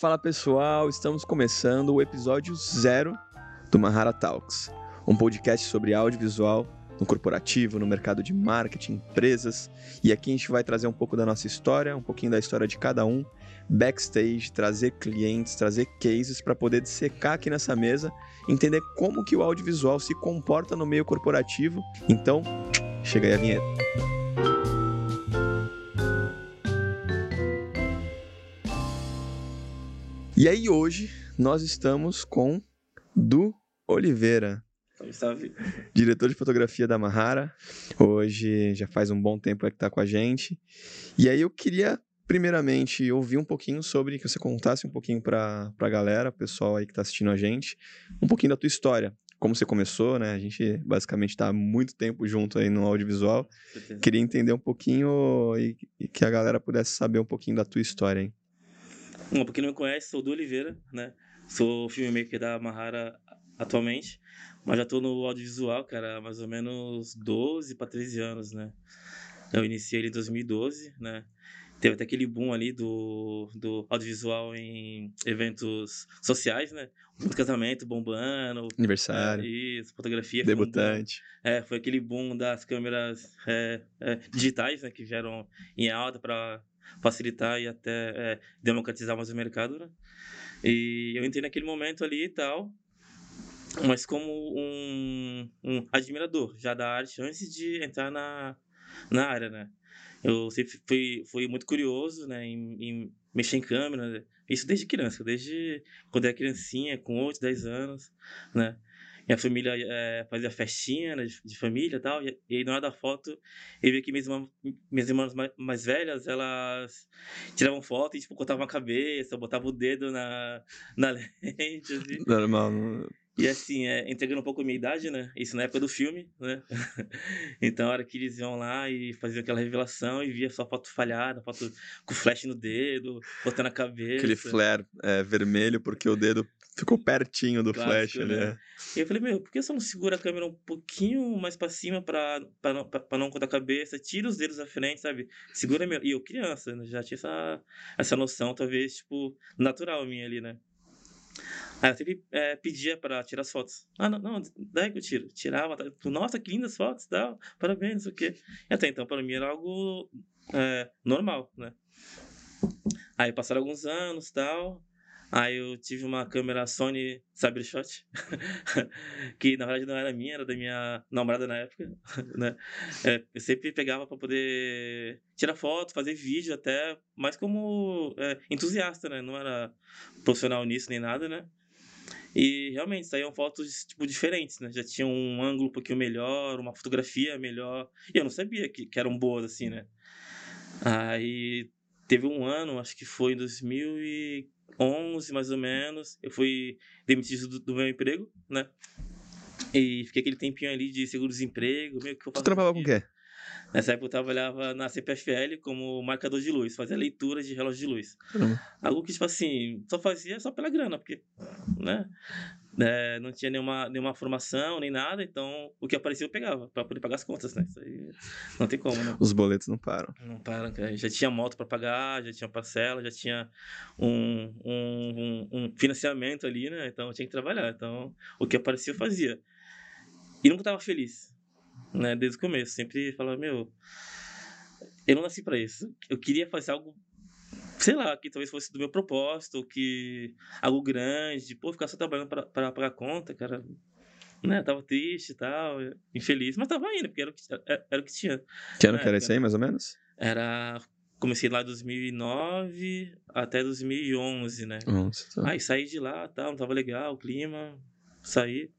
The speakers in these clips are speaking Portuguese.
Fala pessoal, estamos começando o episódio zero do Mahara Talks, um podcast sobre audiovisual no corporativo, no mercado de marketing, empresas. E aqui a gente vai trazer um pouco da nossa história, um pouquinho da história de cada um, backstage, trazer clientes, trazer cases para poder dissecar aqui nessa mesa, entender como que o audiovisual se comporta no meio corporativo. Então, chega aí a vinheta. E aí hoje nós estamos com Du Oliveira, Salve. diretor de fotografia da Mahara. Hoje já faz um bom tempo que está com a gente. E aí eu queria primeiramente ouvir um pouquinho sobre que você contasse um pouquinho para a galera, pessoal aí que está assistindo a gente, um pouquinho da tua história. Como você começou, né? A gente basicamente está há muito tempo junto aí no audiovisual. Queria entender um pouquinho e, e que a galera pudesse saber um pouquinho da tua história, hein? Bom, pra quem não me conhece, sou do Oliveira, né? Sou filmmaker da Mahara atualmente, mas já tô no audiovisual, cara, há mais ou menos 12 para 13 anos, né? Eu iniciei ele em 2012, né? Teve até aquele boom ali do, do audiovisual em eventos sociais, né? Muito casamento bombando. Aniversário, é, isso, fotografia. foi um debutante. É, foi aquele boom das câmeras é, é, digitais, né, que vieram em alta para facilitar e até é, democratizar mais o mercado, né? E eu entrei naquele momento ali e tal, mas como um, um admirador já da arte antes de entrar na, na área, né? Eu sempre fui, fui muito curioso, né, em, em mexer em câmera, né? isso desde criança, desde quando era criancinha, com 8, 10 anos, né? Minha família eh, fazia festinha né, de, de família e tal, e, e aí na hora da foto eu vi que minhas minhas irmãs mais, mais velhas, elas tiravam foto e tipo, cortavam a cabeça, botavam o dedo na, na lente, assim. Normal. E assim, é, entregando um pouco a minha idade, né? Isso na época do filme, né? então, a hora que eles iam lá e faziam aquela revelação e via só foto falhada, foto com flash no dedo, botando a cabeça. Aquele flare é, vermelho, porque o dedo ficou pertinho do Clássico, flash né? é. E eu falei, meu, por que você não segura a câmera um pouquinho mais pra cima pra, pra, não, pra, pra não cortar a cabeça? Tira os dedos da frente, sabe? Segura mesmo. E eu, criança, né? já tinha essa, essa noção, talvez, tipo, natural minha ali, né? Aí eu sempre eh, pedia pra tirar as fotos. Ah, não, não, daí que eu tiro. Tirava, tá? nossa, que lindas fotos, tal, parabéns, o quê. E até então, para mim, era algo eh, normal, né? Aí passaram alguns anos tal. Aí eu tive uma câmera Sony Cybershot, que na verdade não era minha, era da minha namorada na época, né? É, eu sempre pegava para poder tirar foto, fazer vídeo até, mais como é, entusiasta, né? Não era profissional nisso nem nada, né? E realmente saíam fotos tipo diferentes, né? Já tinha um ângulo um pouquinho melhor, uma fotografia melhor. E eu não sabia que, que eram boas assim, né? Aí teve um ano, acho que foi em 2011 mais ou menos, eu fui demitido do, do meu emprego, né? E fiquei aquele tempinho ali de seguro-desemprego, meio que eu Tu trampava com o quê? Nessa época eu trabalhava na CPFL como marcador de luz, fazia leitura de relógio de luz. Caramba. Algo que, tipo assim, só fazia só pela grana, porque, né? É, não tinha nenhuma, nenhuma formação, nem nada, então o que aparecia eu pegava, pra poder pagar as contas, né? Isso aí não tem como, né? Os boletos não param. Não para, cara. Já tinha moto para pagar, já tinha parcela, já tinha um, um, um, um financiamento ali, né? Então eu tinha que trabalhar. Então o que aparecia eu fazia. E nunca tava feliz, né? Desde o começo. Sempre falava, meu, eu não nasci para isso. Eu queria fazer algo, sei lá, que talvez fosse do meu propósito, ou que algo grande, pô, ficar só trabalhando para pagar conta, cara. Né, tava triste e tal, infeliz, mas tava indo, porque era o que, era, era o que tinha. Que ano É, que era isso aí, mais ou menos? Era. Comecei lá em 2009 até 2011, né? Nossa, tá. Aí saí de lá, tal, não tava legal, o clima, saí.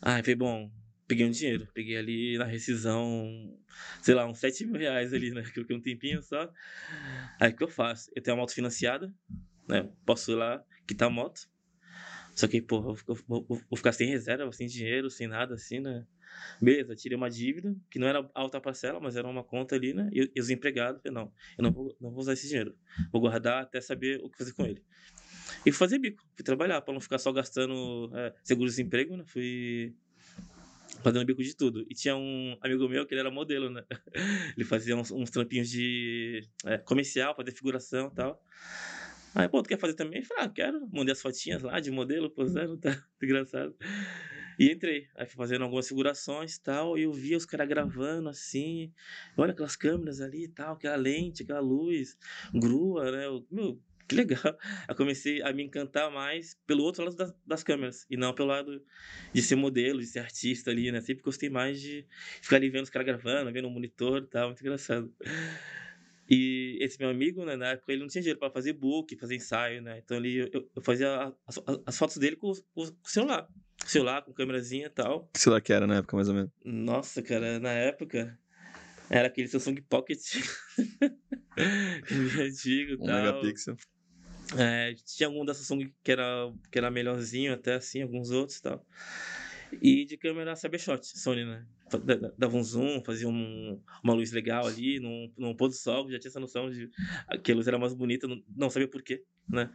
Aí falei, bom, peguei um dinheiro, peguei ali na rescisão, sei lá, uns 7 mil reais ali, né? Que eu fiquei um tempinho só. Aí o que eu faço? Eu tenho uma moto financiada, né? Posso ir lá quitar a moto. Só que, pô, vou, vou- ficar sem reserva, sem dinheiro, sem nada assim, né? Beleza, tirei uma dívida, que não era alta parcela, mas era uma conta ali, né? E, e os empregados, não, eu não vou, não vou usar esse dinheiro. Vou guardar até saber o que fazer com ele. E fui fazer bico, fui trabalhar, para não ficar só gastando é, seguro-desemprego, né? Fui fazendo bico de tudo. E tinha um amigo meu que ele era modelo, né? Ele fazia uns, uns trampinhos de é, comercial, fazer figuração e tal. Aí, pô, tu quer fazer também? Eu falei, ah, quero. Mandei as fotinhas lá de modelo, posando, tá engraçado. E entrei. Aí fui fazendo algumas figurações e tal. E eu via os caras gravando assim. Olha aquelas câmeras ali e tal, aquela lente, aquela luz, grua, né? Eu, meu, que legal. Eu comecei a me encantar mais pelo outro lado das, das, câmeras e não pelo lado de ser modelo, de ser artista ali, né? Sempre gostei mais de ficar ali vendo os caras gravando, vendo o monitor e tal, muito engraçado. E esse meu amigo, né, na época, ele não tinha dinheiro para fazer book, fazer ensaio, né? Então ele, eu, eu fazia as, as, fotos dele com, com o celular. Celular, com câmerazinha e tal. Que celular que era na época, mais ou menos? Nossa, cara, na época era aquele Samsung Pocket. antigo e um tal. megapixel. É, tinha algum da Samsung que era, que era melhorzinho, até assim, alguns outros e tal. E de câmera Cybershot, Sony, né? Dava um zoom, fazia um, uma luz legal ali, num, num pôr do sol, já tinha essa noção de que a luz era mais bonita, não, não sabia porquê, né?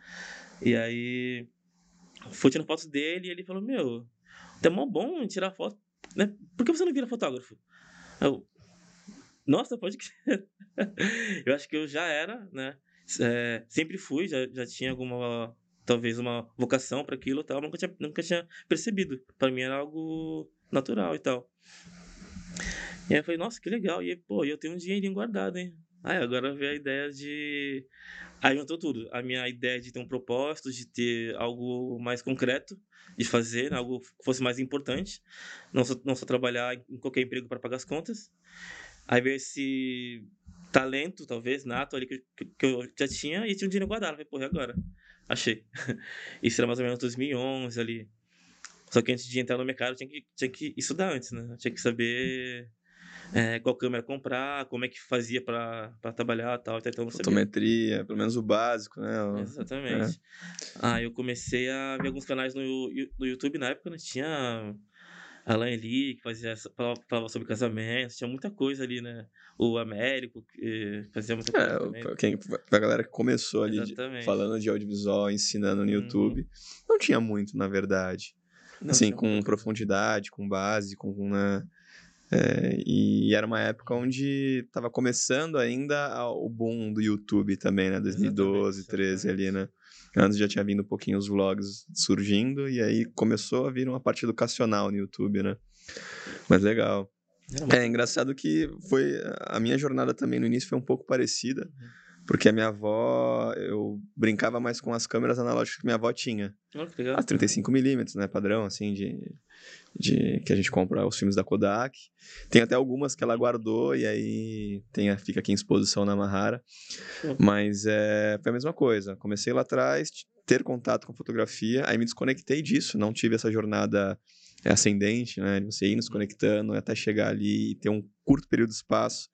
E aí, fui tirando fotos dele e ele falou, meu, é mó bom tirar foto, né? Por que você não vira fotógrafo? Eu, nossa, pode que eu acho que eu já era, né? É, sempre fui, já, já tinha alguma, talvez uma vocação para aquilo tal, nunca tinha, nunca tinha percebido. Para mim era algo natural e tal. E aí eu falei, nossa, que legal. E aí, pô, eu tenho um dinheirinho guardado, hein? Aí agora veio a ideia de. Aí juntou tudo. A minha ideia de ter um propósito, de ter algo mais concreto, de fazer, né? algo que fosse mais importante. Não só, não só trabalhar em qualquer emprego para pagar as contas. Aí veio esse talento, talvez, nato ali que, que, eu já tinha e tinha um dinheiro guardado. falei, porra, agora? Achei. Isso era mais ou menos 2011 ali. Só que antes de entrar no mercado, tinha que, tinha que estudar antes, né? Tinha que saber é, qual câmera comprar, como é que fazia para trabalhar tal. Então, Fotometria, pelo menos o básico, né? Exatamente. É. Aí eu comecei a ver alguns canais no, no YouTube na época, né? Tinha Alain Lee, que fazia, falava sobre casamento, tinha muita coisa ali, né? O Américo, que fazia muita coisa. É, também. Quem, a galera que começou ali de, falando de audiovisual, ensinando no YouTube, uhum. não tinha muito, na verdade. Não, assim, com muito. profundidade, com base, com. Né? É, e era uma época onde estava começando ainda o boom do YouTube também, né? 2012, 2013 ali, né? Antes já tinha vindo um pouquinho os vlogs surgindo, e aí começou a vir uma parte educacional no YouTube, né? Mas legal. É engraçado que foi. A minha jornada também no início foi um pouco parecida. Uhum porque a minha avó, eu brincava mais com as câmeras analógicas que minha avó tinha. Oh, que legal. As 35mm, né? Padrão, assim, de, de que a gente compra os filmes da Kodak. Tem até algumas que ela guardou e aí tem, fica aqui em exposição na Mahara. Oh. Mas é, foi a mesma coisa. Comecei lá atrás, ter contato com fotografia, aí me desconectei disso, não tive essa jornada é ascendente, né? Você ir nos conectando até chegar ali e ter um curto período de espaço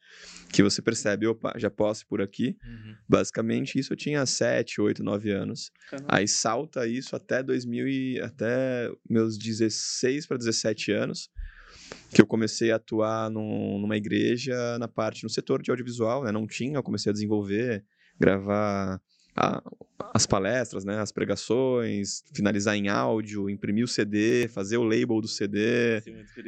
que você percebe, opa, já posso ir por aqui. Uhum. Basicamente, isso eu tinha 7, 8, 9 anos. Caramba. Aí salta isso até 2000 e até meus 16 para 17 anos, que eu comecei a atuar num, numa igreja na parte no setor de audiovisual, né? Não tinha, eu comecei a desenvolver, gravar a, as palestras, né, as pregações, finalizar em áudio, imprimir o CD, fazer o label do CD. É,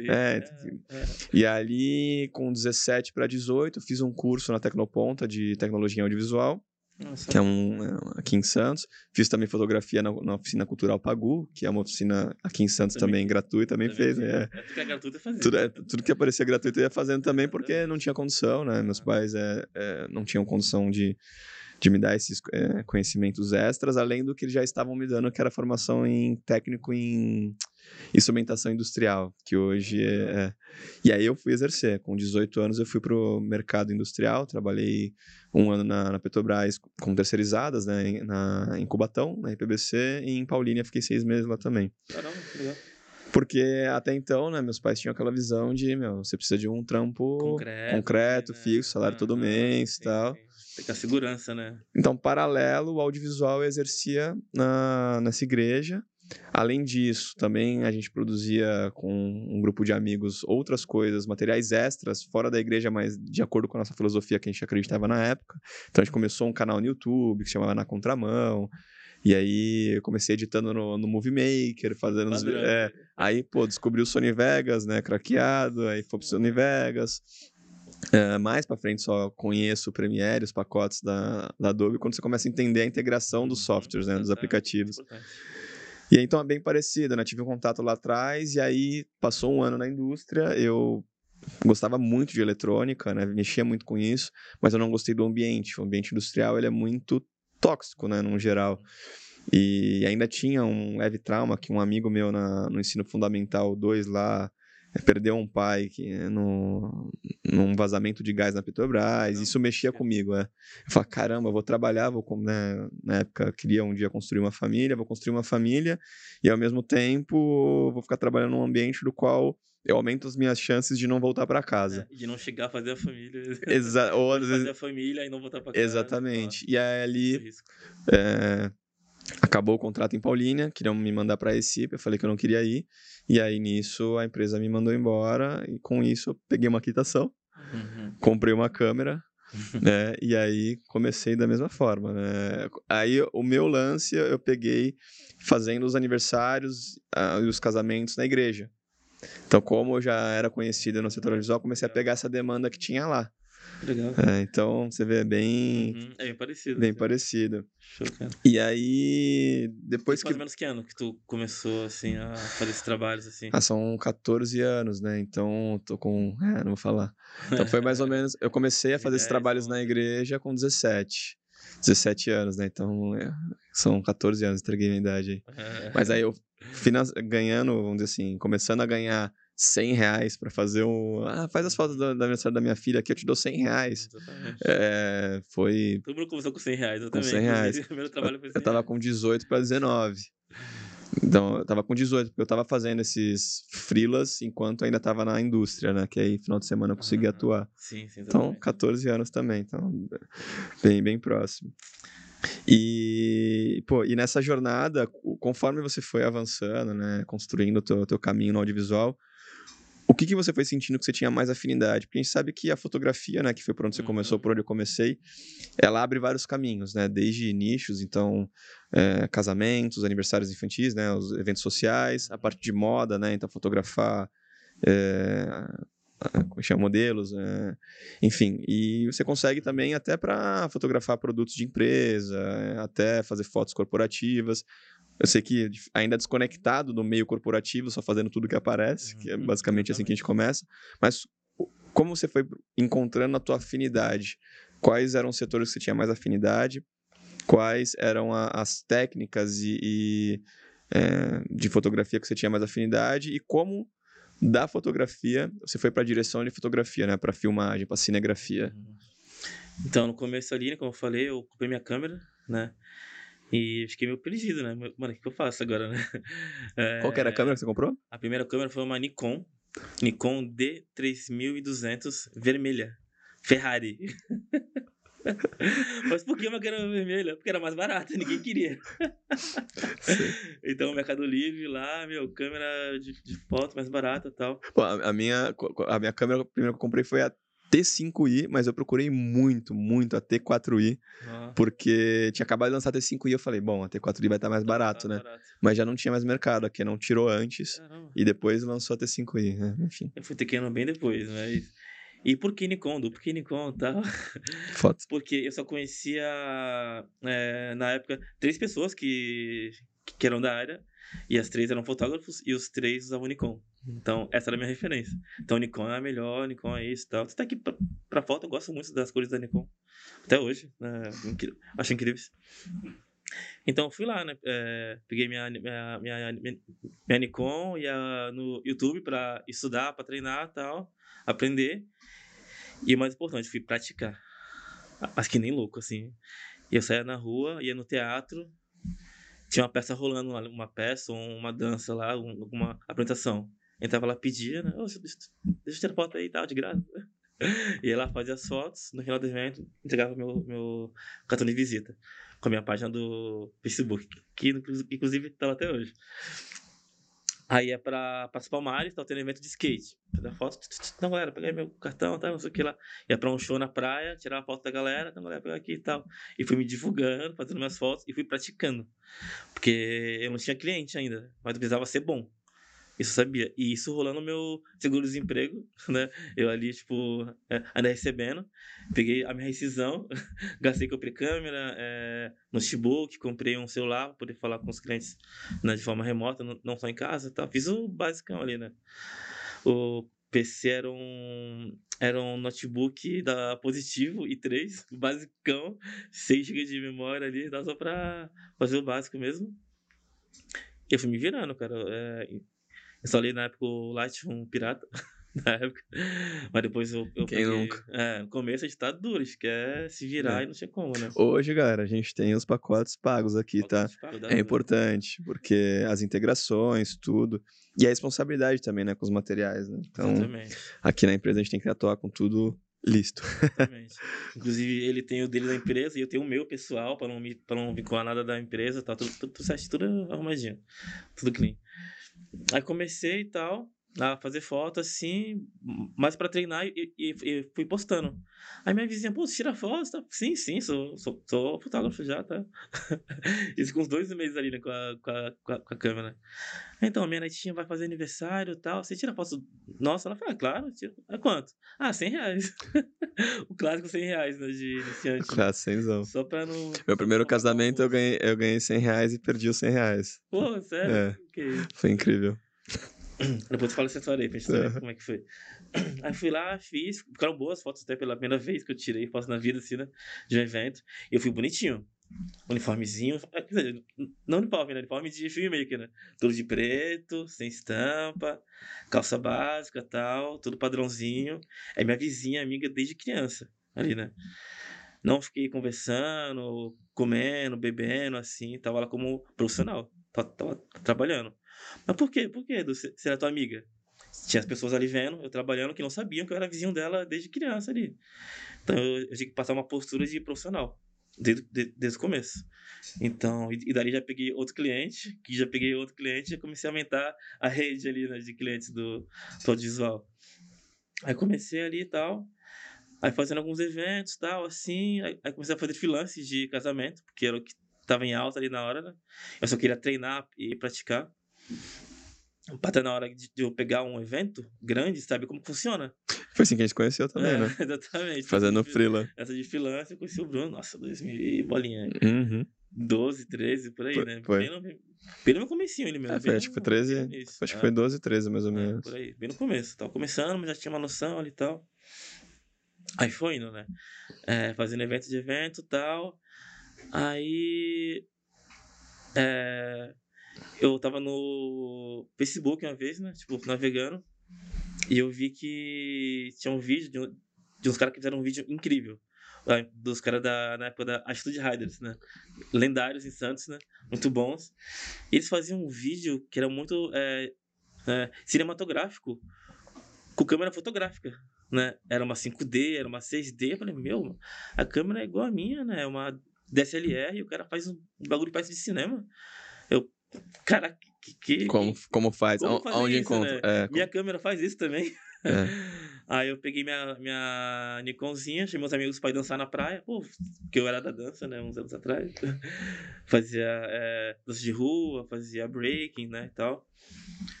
é, é. E ali, com 17 para 18, fiz um curso na Tecnoponta de tecnologia audiovisual. Nossa. Que é um é, aqui em Santos. Fiz também fotografia na, na, oficina cultural Pagu, que é uma oficina aqui em Santos também, também gratuita, também, também fez. Né? É. tudo que é gratuito fazendo. Tudo, é, tudo que aparecia gratuito eu ia fazendo também, porque não tinha condição, né? Meus pais é, é, não tinham condição de de me dar esses é, conhecimentos extras, além do que eles já estavam me dando, que era formação em técnico em instrumentação industrial, que hoje é, é... E aí eu fui exercer. Com 18 anos eu fui para o mercado industrial, trabalhei um ano na, na Petrobras com terceirizadas, né, em, na, em Cubatão, na IPBC, e em Paulínia fiquei seis meses lá também. Caramba, legal. Porque até então, né, meus pais tinham aquela visão de, meu, você precisa de um trampo concreto, concreto né? fixo, salário ah, todo mês e tal. Sim. Tem que segurança, né? Então, paralelo, o audiovisual eu exercia na, nessa igreja. Além disso, também a gente produzia com um grupo de amigos outras coisas, materiais extras, fora da igreja, mas de acordo com a nossa filosofia que a gente acreditava na época. Então a gente começou um canal no YouTube que se chamava Na Contramão. E aí eu comecei editando no, no Movie Maker, fazendo os, é, aí, pô, descobri o Sony Vegas, né, craqueado, aí foi pro Sony Vegas. É, mais para frente só conheço o Premiere, os pacotes da, da Adobe, quando você começa a entender a integração dos Uhum, softwares, né, dos aplicativos. E aí, então é bem parecido, né? Tive um contato lá atrás e aí passou um ano na indústria, eu gostava muito de eletrônica, né? Mexia muito com isso, mas eu não gostei do ambiente. O ambiente industrial, ele é muito tóxico, né, no geral. E ainda tinha um leve trauma que um amigo meu na, no ensino fundamental 2 lá eh, perdeu um pai que, eh, no, num vazamento de gás na Petrobras. Isso mexia cara. comigo, é. Eu falei, caramba, eu vou trabalhar, vou, né, na época queria um dia construir uma família, vou construir uma família e ao mesmo tempo vou ficar trabalhando num ambiente do qual eu aumento as minhas chances de não voltar para casa. É, de não chegar a fazer a família. Exa ou às fazer vezes- a família e não voltar pra casa. Exatamente. E aí ali é, acabou o contrato em Paulínia, queriam me mandar para Recife, eu falei que eu não queria ir. E aí nisso a empresa me mandou embora e com isso eu peguei uma quitação, Uhum. comprei uma câmera, né? E aí comecei da mesma forma, né? Aí o meu lance eu peguei fazendo os aniversários ah, e os casamentos na igreja. Então, como eu já era conhecido no setor audiovisual, comecei a pegar essa demanda que tinha lá. Legal. É, então, você vê, é bem, Uhum, É bem parecido. bem assim. parecido. Show, cara. E aí, depois Mais que ou menos que ano que tu começou, assim, a fazer esses trabalhos, assim? Ah, são 14 anos, né? Então, tô com. É, não vou falar. Então, foi mais ou menos. Eu comecei a fazer esses 10, trabalhos na 11. igreja com 17. 17 anos, né? Então, é, são 14 anos, entreguei minha idade aí. Mas aí eu ganhando, vamos dizer assim, começando a ganhar 100 reais pra fazer um. Ah, faz as fotos da, da aniversário da minha filha aqui, eu te dou 100 reais. Exatamente. É, foi. Todo mundo começou com 100 reais, eu também. 100 reais. primeiro trabalho foi 100 Eu tava reais. com 18 para 19. Então, eu tava com 18, porque eu tava fazendo esses freelas enquanto ainda tava na indústria, né? Que aí, final de semana, eu consegui Aham. atuar. Sim, sim, Então, exatamente. 14 anos também. Então, bem, bem próximo. E, pô, e nessa jornada, conforme você foi avançando, né? Construindo o teu, teu caminho no audiovisual, o que, que você foi sentindo que você tinha mais afinidade? Porque a gente sabe que a fotografia, né? Que foi por onde você começou, Uhum. por onde eu comecei, ela abre vários caminhos, né? Desde nichos, então, é, casamentos, aniversários infantis, né? Os eventos sociais, a parte de moda, né? Então, fotografar, é, como chama, modelos, é, enfim. E você consegue também até para fotografar produtos de empresa, é, até fazer fotos corporativas. Eu sei que ainda desconectado do meio corporativo, só fazendo tudo que aparece, que é Uhum, basicamente assim que a gente começa. Mas como você foi encontrando a tua afinidade? Quais eram os setores que você tinha mais afinidade? Quais eram a- as técnicas e, e, é, de fotografia que você tinha mais afinidade? E como da fotografia você foi para a direção de fotografia, né? Para filmagem, para cinegrafia? Uhum. Então, no começo ali, como eu falei, eu comprei minha câmera, né? E fiquei meio perdido, né? Mano, o que eu faço agora, né? Qual que era a É, câmera que você comprou? A primeira câmera foi uma Nikon, Nikon D3200 vermelha, Ferrari. Mas por que uma câmera vermelha? Porque era mais barata, ninguém queria. então, Mercado Livre lá, meu, câmera de, de foto mais barata e tal. Pô, a, a minha, a minha câmera a primeira que eu comprei foi a T5i, mas eu procurei muito, muito a T4i, Ó, porque tinha acabado de lançar a T5i, eu falei, bom, a T4i vai estar mais barato, tá né? barato. Mas já não tinha mais mercado, aqui não tirou antes Caramba. e depois lançou a T5i, né? Enfim, Eu fui ter Canon bem depois, mas... E por que Nikon? Do que Nikon e tal? fotos. Porque eu só conhecia, é, na época, três pessoas que, que eram da área. E as três eram fotógrafos e os três usavam Nikon. Então, essa era a minha referência. Então, Nikon é a melhor, Nikon é isso e tal. Até que pra, pra foto eu gosto muito das cores da Nikon. Até hoje. Né? Incri- Acho incríveis. Então, fui lá, né? é, peguei minha, minha, minha, minha, Nikon ia no YouTube pra estudar, pra treinar e tal. Aprender. E o mais importante, fui praticar. Acho que nem louco, assim. E eu saía na rua, ia no teatro, tinha uma peça rolando lá, uma peça uma dança lá, um- alguma apresentação. Entrava lá, pedia, né? "Ô, deixa, deixa, eu tirar foto aí e tal, de graça. Ia lá, fazia as fotos, no final do evento, entregava meu, meu cartão de visita. Com a minha página do Facebook, que inclu- inclusive tá lá até hoje. Aí é pra, pra Palmares, tá tendo evento de skate. Fazer foto, não, galera, peguei meu cartão, tá, não sei o que lá. Ia pra um show na praia, tirar a foto da galera, então, galera, pegar aqui e tal. E fui me divulgando, fazendo minhas fotos e fui praticando. Porque eu não tinha cliente ainda, mas eu precisava ser bom. Isso sabia. E isso rolando meu seguro-desemprego, né? Eu ali, tipo, é, ainda recebendo. Peguei a minha rescisão, gastei, comprei câmera, é, notebook, comprei um celular para poder falar com os clientes né, de forma remota, não, só em casa tá? Fiz o basicão ali, né? O PC era um, era um notebook da Positivo i3, basicão, 6 GB de memória ali, dá só pra fazer o básico mesmo. Eu fui me virando, cara. É, instalei na época o Lightroom pirata. na época. Mas depois eu. eu Quem peguei, nunca? É, no começo a gente tá duro, a gente quer se virar É. e não tinha como, né? Hoje, galera, a gente tem os pacotes pagos aqui, tá? É importante, porque as integrações, tudo. E a responsabilidade também, né, com os materiais, né? Então, Exatamente. aqui na empresa a gente tem que atuar com tudo listo. Exatamente. Inclusive, ele tem o dele da empresa e eu tenho o meu pessoal, pra não, me, pra não vincular nada da empresa, tá tudo, tudo, tudo certo, tudo arrumadinho. Tudo clean. Aí comecei e tal, a fazer foto assim, mais pra treinar e, e- e fui postando. Aí minha vizinha, pô, você tira foto? Tá? Sim, sim, sou, sou, sou fotógrafo já, tá? Isso com uns dois meses ali, né, com a, com a, com a, câmera. Então, minha netinha vai fazer aniversário e tal. Você tira foto nossa? Ela fala, ah, claro, tiro. É quanto? Ah, 100 reais. o clássico 100 reais, né, de iniciante. né? Claro, cenzão. Só pra não. Meu primeiro casamento eu ganhei, eu ganhei 100 reais e perdi os 100 reais. Pô, sério? É. Isso. Foi incrível. Depois fala essa história aí pra gente saber como é que foi. Aí fui lá, fiz. Ficaram boas fotos até pela primeira vez que eu tirei fotos na vida, assim, né? De um evento. E eu fui bonitinho. Uniformezinho. dizer, não uniforme, né? Uniforme de filmmaker, né? Tudo de preto, sem estampa, calça básica tal, tudo padrãozinho. É minha vizinha, amiga desde criança, ali, né? Não fiquei conversando, comendo, bebendo, assim. Tava lá como profissional. Tava, tava trabalhando. Mas por quê? Por quê? Do, ser era tua amiga? Tinha as pessoas ali vendo, eu trabalhando, que não sabiam que eu era vizinho dela desde criança ali. Então eu, eu tinha que passar uma postura de profissional. Desde, de- desde o começo. Então, e, e dali já peguei outro cliente, que já peguei outro cliente, e comecei a aumentar a rede ali, né, de clientes do, do audiovisual. Aí comecei ali e tal, aí fazendo alguns eventos tal, assim, aí, aí comecei a fazer freelance de casamento, porque era o que tava em alta ali na hora, né? Eu só queria treinar e praticar. Pra estar na hora de, eu pegar um evento grande, saber como funciona. Foi assim que a gente conheceu também, É, né? Exatamente. Fazendo Essa freela. Essa de freelance, eu conheci o Bruno, nossa, 2000 e bolinha. Uhum. 12, 13, por aí, Foi- né? foi. Bem no, bem no meu comecinho ele mesmo. É, foi, bem acho que foi no- 13, bem no início. Acho que É, foi 12, 13 mais ou é, menos. por aí, bem no começo. Tava começando, mas já tinha uma noção ali e tal. Aí foi indo, né? É, fazendo evento de evento e tal. Aí. é, eu tava no Facebook uma vez, né? Tipo, navegando. E eu vi que tinha um vídeo de, um- de uns caras que fizeram um vídeo incrível. Dos caras da, na época da Atitude Riders, né? Lendários em Santos, né? Muito bons. E eles faziam um vídeo que era muito é, é, cinematográfico, com câmera fotográfica, né? Era uma 5D, era uma 6D. Eu falei, meu, a câmera é igual a minha, né? É uma DSLR e o cara faz um bagulho que parece de cinema. Eu, cara, que... que Como, como faz? como Onde encontra? né? É, Minha câmera faz isso também. É. Aí eu peguei minha, minha Nikonzinha, chamei meus amigos pra ir dançar na praia, pô, porque eu era da dança, né, uns anos atrás. fazia é, dança de rua, fazia breaking, né, e tal.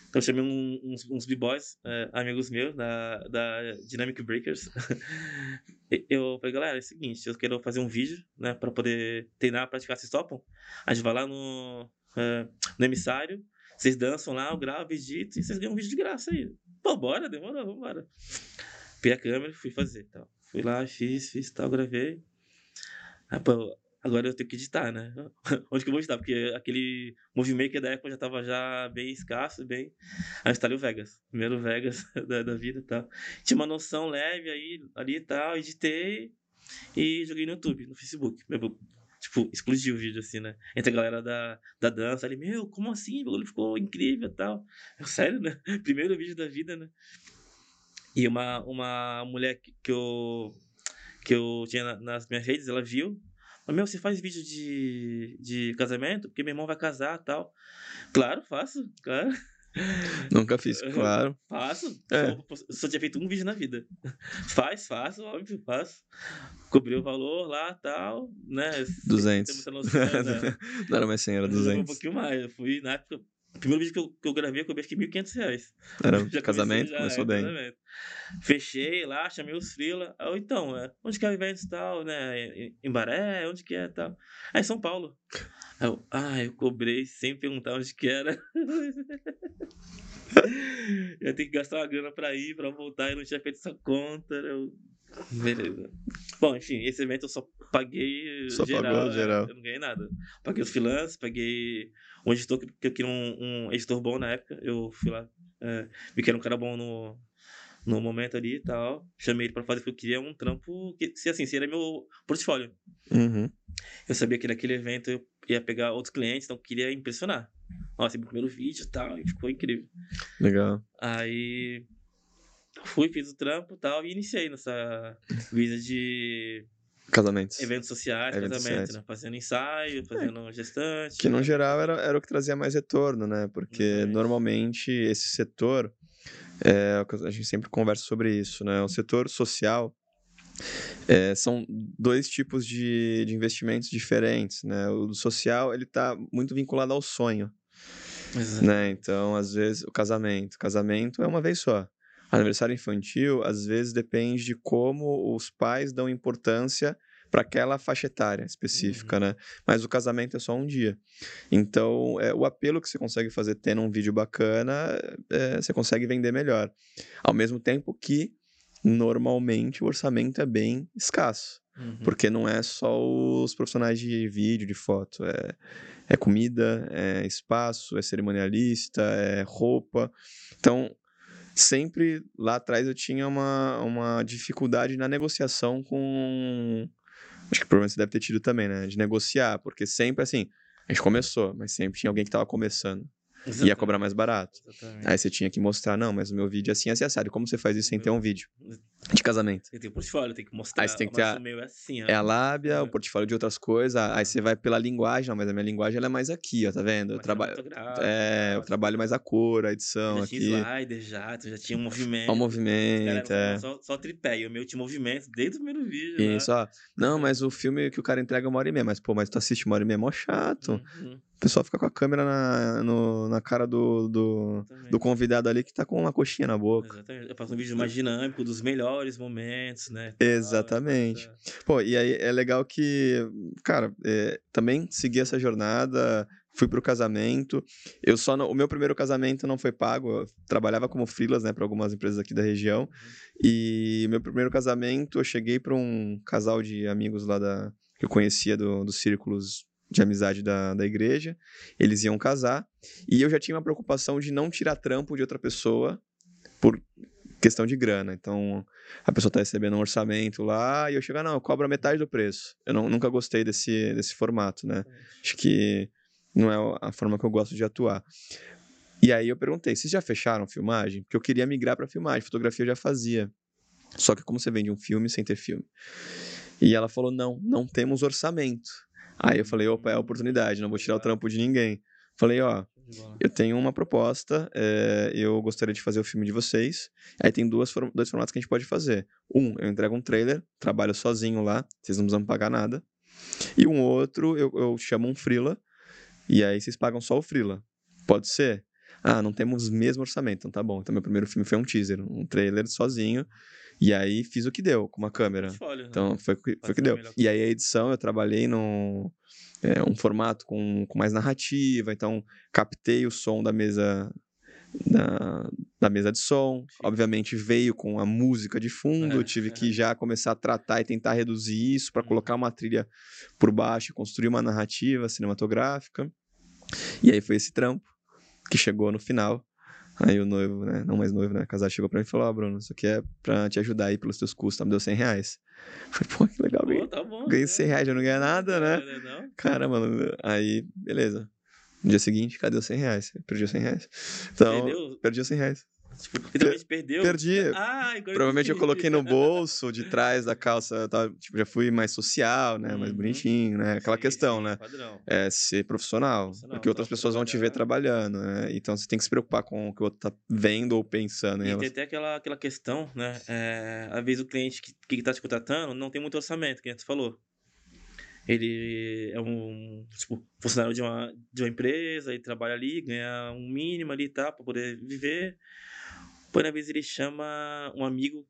Então eu chamei um- uns, uns b-boys, é, amigos meus, da, da Dynamic Breakers. Eu falei, galera, é o seguinte, eu quero fazer um vídeo, né, pra poder treinar, praticar, vocês topam? A gente vai lá no, é, no emissário, vocês dançam lá, eu gravo, edito, e vocês ganham um vídeo de graça aí. Pô, bora, demorou, vambora. Peguei a câmera e fui fazer, tal. Fui lá, fiz, fiz, tal, gravei. Aí, pô, agora eu tenho que editar, né? Onde que eu vou editar? Porque aquele Movie Maker da Apple já tava já bem escasso, bem... Aí eu instalei o Vegas. Primeiro Vegas da, da vida e tal. Tinha uma noção leve aí, ali e tal, editei e joguei no YouTube, no Facebook. Meu, Tipo, explodiu o vídeo, assim, né? Entre a galera da, da dança ali, meu, como assim? O bagulho ficou incrível e tal. Sério, né? Primeiro vídeo da vida, né? E uma, uma mulher que eu, que eu tinha na- nas minhas redes, ela viu. Meu, você faz vídeo de, de casamento? Porque meu irmão vai casar e tal. Claro, faço, claro. Nunca fiz, claro. Faço. É. Só, só tinha feito um vídeo na vida. Faz, faço, óbvio, faço. Cobriu o valor lá tal, né? Sem 200. ter muita noção, né? Não era mais 100, era Eu joguei Um 200. pouquinho mais. Eu fui, na época, O primeiro vídeo que eu, que eu gravei, eu cobrei acho que 1.500 reais. Era Já comecei casamento, já, começou é, bem. casamento. Fechei lá, chamei os frila. Eu, então, é, onde que é o evento e tal, né? Em- Baré, onde que é e tal? Aí, São Paulo. Aí eu, ah, eu cobrei sem perguntar onde que era. eu tenho que gastar uma grana pra ir, pra voltar, eu não tinha feito essa conta. Eu... Beleza. Bom, enfim, esse evento eu só paguei Só geral. pagou é, geral. Eu não ganhei nada. Paguei os freelancers, paguei um editor, que que eu queria um, um editor bom na época. Eu fui lá, é, vi que era um cara bom no, no momento ali e tal. Chamei ele pra fazer o que eu queria, um trampo que, se assim, seria meu portfólio. Uhum. Eu sabia que naquele evento eu ia pegar outros clientes, então eu queria impressionar. Nossa, meu primeiro vídeo e tal, e ficou incrível. Legal. Aí fui, fiz o trampo e tal, e iniciei nessa vida de Casamentos. eventos sociais, Eventos casamento, sociais. né? Fazendo ensaio, fazendo gestante. Que no geral era, era o que trazia mais retorno, né? Porque Exatamente. normalmente esse setor, é, o a gente sempre conversa sobre isso, né? O setor social é, são dois tipos de, de investimentos diferentes, né? O social, ele tá muito vinculado ao sonho, Exato. né? Então, às vezes, o casamento. Casamento é uma vez só. Aniversário infantil, às vezes, depende de como os pais dão importância para aquela faixa etária específica, né? Mas o casamento é só um dia. Então, é, o apelo que você consegue fazer tendo um vídeo bacana, é, você consegue vender melhor. Ao mesmo tempo que, normalmente, o orçamento é bem escasso. Uhum. Porque não é só os profissionais de vídeo, de foto. É, é comida, é espaço, é cerimonialista, é roupa. Então, sempre lá atrás eu tinha uma, uma dificuldade na negociação com. Acho que provavelmente você deve ter tido também, né? De negociar, porque sempre assim. A gente começou, mas sempre tinha alguém que estava começando. Ia Exatamente. cobrar mais barato. Exatamente. Aí você tinha que mostrar, não, mas o meu vídeo é assim, assim, assado. Como você faz isso sem ter um vídeo de casamento? Tem que ter portfólio, tem que mostrar. Aí você tem que "Ó, ter a- o meu é assim, ó. É a lábia, o É. portfólio de outras coisas. Aí você vai pela linguagem, não, mas a minha linguagem ela é mais aqui, ó, tá vendo? Eu trabalho. É, eu tal, trabalho mais a cor, a edição Já aqui. tinha slider já, tu já tinha um movimento. O Os movimento, caras é. só, só tripé, e o meu tinha movimento desde o primeiro vídeo. né? Isso, ó. Não, mas o filme que o cara entrega é uma hora e meia. Mas, pô, mas tu assiste uma hora e meia, é mó chato. Uhum, O pessoal fica com a câmera na, no- na cara do, do, do convidado ali que tá com uma coxinha na boca. Exatamente. Eu faço um vídeo mais dinâmico, dos melhores momentos, né? tal, Exatamente. Pô, e aí é legal que, cara, é, também segui essa jornada, fui pro casamento. Eu só não, o meu primeiro casamento não foi pago, eu trabalhava como freelas, né, para algumas empresas aqui da região. E meu primeiro casamento, eu cheguei para um casal de amigos lá da que eu conhecia do, dos círculos de amizade da, da igreja. Eles iam casar e eu já tinha uma preocupação de não tirar trampo de outra pessoa por questão de grana. Então, a pessoa tá recebendo um orçamento lá e eu chego, ah, não, eu cobro a metade do preço. Eu não- nunca gostei desse, desse formato, né? Acho que não é a forma que eu gosto de atuar. E aí eu perguntei, vocês já fecharam filmagem? Porque eu queria migrar para filmagem, fotografia eu já fazia. Só que como você vende um filme sem ter filme? E ela falou, não, não temos orçamento. Aí eu falei, opa, é a oportunidade, não vou tirar o trampo de ninguém. Falei, ó. Eu tenho uma proposta, é, eu gostaria de fazer o filme de vocês. Aí tem duas, dois formatos que a gente pode fazer. Um, eu entrego um trailer, trabalho sozinho lá, vocês não precisam pagar nada. E um outro, eu, eu chamo um freela, e aí vocês pagam só o freela. Pode ser? Ah, não temos mesmo orçamento, então tá bom. Então meu primeiro filme foi um teaser, um trailer sozinho. E aí fiz o que deu, com uma câmera. Portfólio, né? Então foi, o que- foi o que deu. E aí a edição eu trabalhei num é, um formato com, com mais narrativa, então captei o som da mesa da, da mesa de som. Obviamente veio com a música de fundo, eu É, tive é. que já começar a tratar e tentar reduzir isso para Uhum. colocar uma trilha por baixo, construir uma narrativa cinematográfica. E aí foi esse trampo que chegou no final. Aí o noivo, né? Não mais noivo, né? Casado chegou pra mim e falou: Ó, Bruno, isso aqui é pra te ajudar aí pelos teus custos. Me deu 100 reais. Falei, pô, que legal, Pô, tá bom. ganhei né? 100 reais, já não ganha nada, né? É, Não? Caramba, mano. Aí, beleza. No dia seguinte, cadê os 100 reais? Perdi os 100 reais. Então, Perdeu? perdi os 100 reais. Tipo, perdeu? Perdi. Ah, Provavelmente eu coloquei no bolso de trás da calça. tipo, já fui mais social, né? Mais Uhum. bonitinho, né? Aquela Sim, questão, sim, né? Padrão. É ser profissional. Profissional, porque outras pessoas vão te ver trabalhando, né? Então você tem que se preocupar com o que o outro tá vendo ou pensando E tem até aquela, aquela questão, né? É, às vezes o cliente que, que tá te contratando não tem muito orçamento, que a gente falou. ele é um tipo, funcionário de uma, de uma empresa, ele trabalha ali, ganha um mínimo ali, tá, para poder viver. Porém, às vezes ele chama um amigo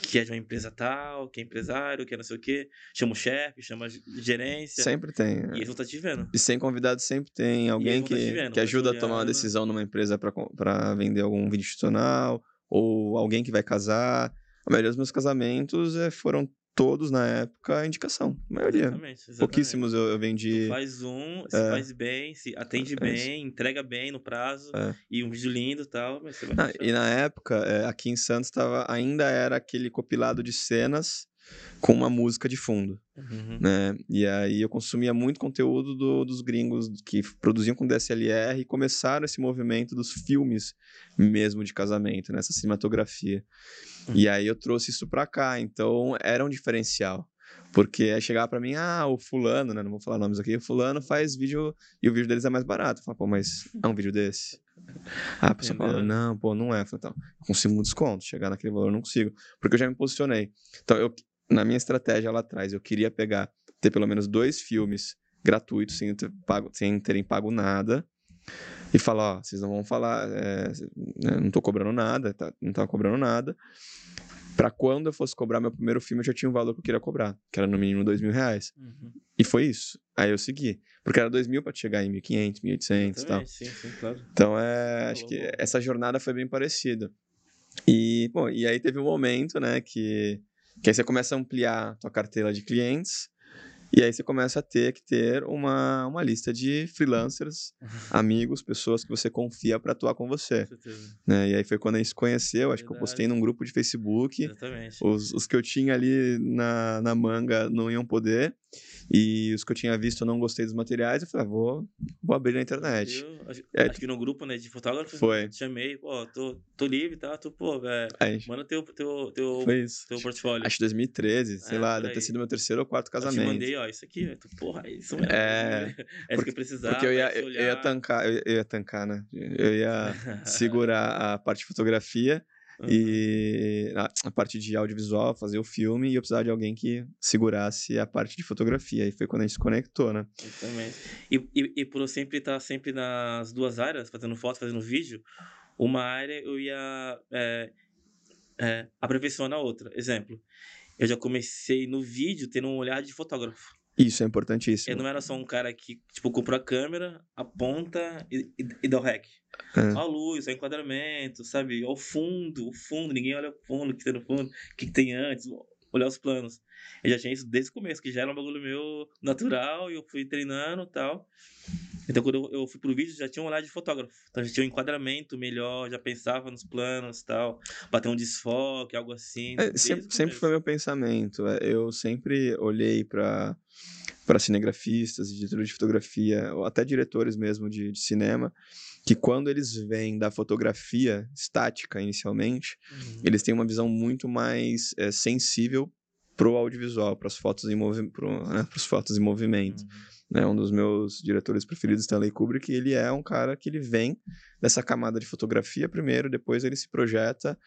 que é de uma empresa tal, que é empresário, que é não sei o quê, chama o chefe, chama a gerência. Sempre tem. E eles vão estar te vendo. E sem convidado sempre tem alguém que, vendo, que ajuda a tomar uma decisão numa empresa para vender algum vídeo institucional, ou alguém que vai casar. A maioria dos meus casamentos é, foram todos na época indicação. A maioria. Exatamente, exatamente. Pouquíssimos eu, eu vendi. Tu faz um, se é. faz bem, se atende é bem, entrega bem no prazo é. e um vídeo lindo tal, mas ah, E na época, é, aqui em Santos tava, ainda era aquele compilado de cenas com uma música de fundo, uhum. né? E aí eu consumia muito conteúdo do, dos gringos que produziam com DSLR e começaram esse movimento dos filmes mesmo de casamento, nessa né? cinematografia. E aí eu trouxe isso para cá, então era um diferencial. Porque aí chegava para mim, ah, o fulano, né? Não vou falar nomes aqui, o fulano faz vídeo e o vídeo deles é mais barato. Eu falo, pô, mas é um vídeo desse? Ah, a pessoa fala, não, pô, não é. Eu falo, então, consigo um desconto, chegar naquele valor eu não consigo. Porque eu já me posicionei. Então, eu, na minha estratégia lá atrás, eu queria pegar, ter pelo menos dois filmes gratuitos, sem, ter pago, sem terem pago nada, e falar, ó, vocês não vão falar, é, não tô cobrando nada, tá, não tava cobrando nada. Para quando eu fosse cobrar meu primeiro filme, eu já tinha um valor que eu queria cobrar, que era no mínimo dois mil reais. Uhum. E foi isso. Aí eu segui. Porque era dois mil para chegar em 1.500, 1.800 e tal. Sim, sim, claro. Então, é, acho que essa jornada foi bem parecida. E, bom, e aí teve um momento, né, que, que aí você começa a ampliar a tua carteira de clientes e aí você começa a ter que ter uma, uma lista de freelancers, amigos, pessoas que você confia para atuar com você. Né? E aí foi quando a gente se conheceu, acho Verdade. que eu postei num grupo de Facebook. Exatamente. Os, os que eu tinha ali na, na manga não iam poder. E os que eu tinha visto eu não gostei dos materiais, eu falei, ah, vou, vou abrir na internet. Eu, acho, aí, acho que no grupo né, de fotógrafos, foi. Te chamei, pô, tô, tô livre, tá? Tu, pô, velho, manda teu, teu, teu, foi isso. teu portfólio. Acho 2013, sei é, lá, deve ter sido meu terceiro ou quarto casamento. Eu te mandei, ó, isso aqui, tu, porra, é isso mesmo. É, é isso que eu precisava. Porque eu ia, eu, eu ia tancar, eu, eu ia tancar, né? Eu ia segurar a parte de fotografia Uhum. E a, a, parte de audiovisual, fazer o filme, e eu precisava de alguém que segurasse a parte de fotografia. E foi quando a gente se conectou, né? Exatamente. E, e, por eu sempre estar sempre nas duas áreas, fazendo foto, fazendo vídeo, uma área eu ia é, é, na outra. Exemplo, eu já comecei no vídeo tendo um olhar de fotógrafo. Isso é importantíssimo. Eu não era só um cara que, tipo, compra a câmera, aponta e, e, e dá o rec. É. A luz, o enquadramento, sabe? Ao fundo, o fundo, ninguém olha o fundo, o que tem no fundo, o que tem antes, olhar os planos. Eu já tinha isso desde o começo, que já era um bagulho meu natural, e eu fui treinando e tal. Então, quando eu, eu fui pro vídeo, já tinha um olhar de fotógrafo. Então, já tinha um enquadramento melhor, já pensava nos planos e tal, ter um desfoque, algo assim. É, sempre, sempre foi meu pensamento. É, eu sempre olhei para para cinegrafistas, diretores de fotografia, ou até diretores mesmo de, de, cinema, que quando eles vêm da fotografia estática inicialmente, uhum. eles têm uma visão muito mais é, sensível para o audiovisual, para as fotos em movimento, né, fotos em movimento. Uhum. Né, um dos meus diretores preferidos, Stanley Kubrick, ele é um cara que ele vem dessa camada de fotografia primeiro, depois ele se projeta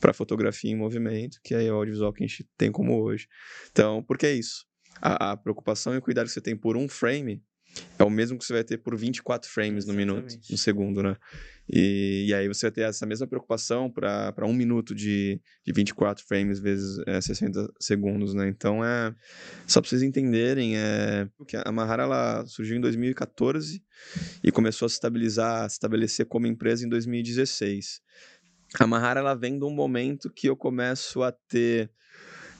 para fotografia em movimento, que é o audiovisual que a gente tem como hoje. Então, por que isso? A, a preocupação e o cuidado que você tem por um frame é o mesmo que você vai ter por 24 frames Exatamente. no minuto, no segundo, né? E, e, aí você vai ter essa mesma preocupação para um minuto de, de 24 frames vezes é, 60 segundos, né? Então é só para vocês entenderem, é que a Mahara ela surgiu em 2014 e começou a se estabilizar, a se estabelecer como empresa em 2016. A Mahara ela vem de um momento que eu começo a ter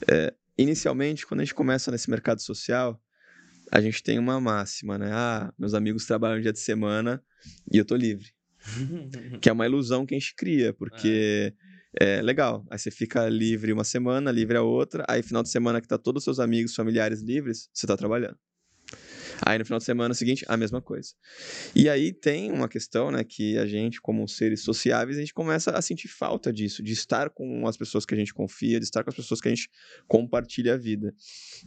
é, inicialmente quando a gente começa nesse mercado social a gente tem uma máxima, né? Ah, meus amigos trabalham dia de semana e eu tô livre. que é uma ilusão que a gente cria, porque é. é. legal. Aí você fica livre uma semana, livre a outra, aí final de semana que tá todos os seus amigos, familiares livres, você tá trabalhando. Aí no final de semana seguinte, a mesma coisa. E aí tem uma questão, né, que a gente, como seres sociáveis, a gente começa a sentir falta disso, de estar com as pessoas que a gente confia, de estar com as pessoas que a gente compartilha a vida.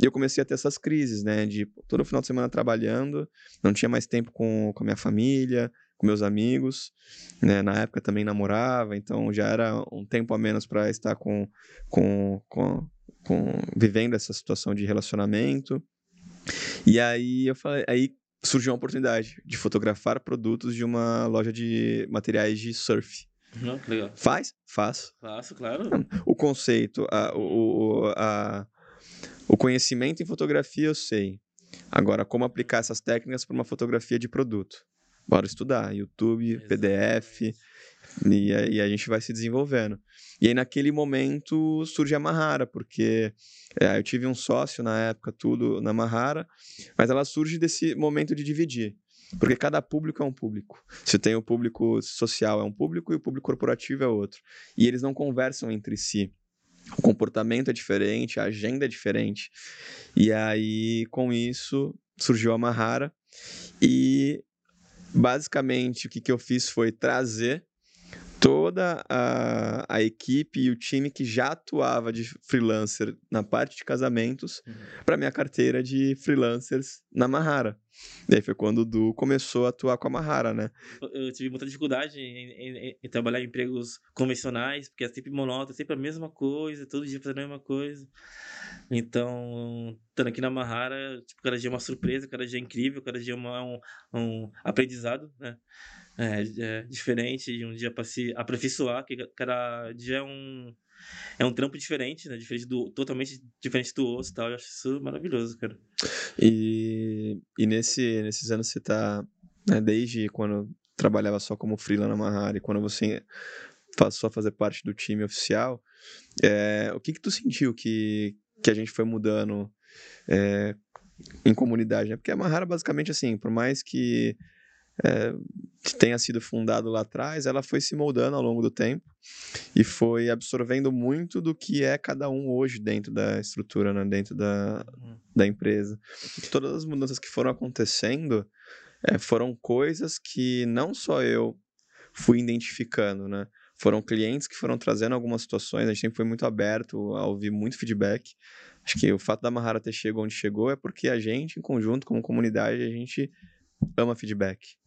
E eu comecei a ter essas crises, né, de todo final de semana trabalhando, não tinha mais tempo com, com a minha família, com meus amigos, né? Na época também namorava, então já era um tempo a menos para estar com, com, com, com vivendo essa situação de relacionamento. E aí eu falei, aí surgiu uma oportunidade de fotografar produtos de uma loja de materiais de surf. Não, que legal. Faz? Faço. Faço, claro. O conceito, a, o, o, a, o conhecimento em fotografia eu sei. Agora, como aplicar essas técnicas para uma fotografia de produto? Bora estudar. YouTube, PDF, e aí a gente vai se desenvolvendo. E aí, naquele momento, surge a Mahara, porque é, eu tive um sócio na época, tudo na Mahara, mas ela surge desse momento de dividir. Porque cada público é um público. Se tem o público social é um público e o público corporativo é outro. E eles não conversam entre si. O comportamento é diferente, a agenda é diferente. E aí, com isso, surgiu a Mahara. E basicamente o que, que eu fiz foi trazer toda a, a equipe e o time que já atuava de freelancer na parte de casamentos uhum. para minha carteira de freelancers na Mahara. E aí foi quando o Du começou a atuar com a Mahara, né? Eu tive muita dificuldade em, em, em trabalhar em empregos convencionais, porque é sempre monótono, sempre a mesma coisa, todo dia fazendo a mesma coisa. Então, estando aqui na Mahara, tipo, cada dia é uma surpresa, cada dia é incrível, cada dia é uma, um, um aprendizado, né? É, é diferente de um dia para se aperfeiçoar, que cada dia é um é um trampo diferente, né? Diferente do totalmente diferente do osso, tal. Eu acho isso maravilhoso, cara. E, e nesse nesses anos você tá, né, desde quando trabalhava só como freela na Mahara e quando você passou a fazer parte do time oficial, é, o que que tu sentiu que que a gente foi mudando é, em comunidade, né? Porque a Mahara basicamente assim, por mais que é, tenha sido fundado lá atrás, ela foi se moldando ao longo do tempo e foi absorvendo muito do que é cada um hoje dentro da estrutura, né? dentro da, uhum. da empresa. Todas as mudanças que foram acontecendo é, foram coisas que não só eu fui identificando, né? Foram clientes que foram trazendo algumas situações, a gente sempre foi muito aberto a ouvir muito feedback. Acho que o fato da Mahara ter chegado onde chegou é porque a gente, em conjunto, como comunidade, a gente ama feedback.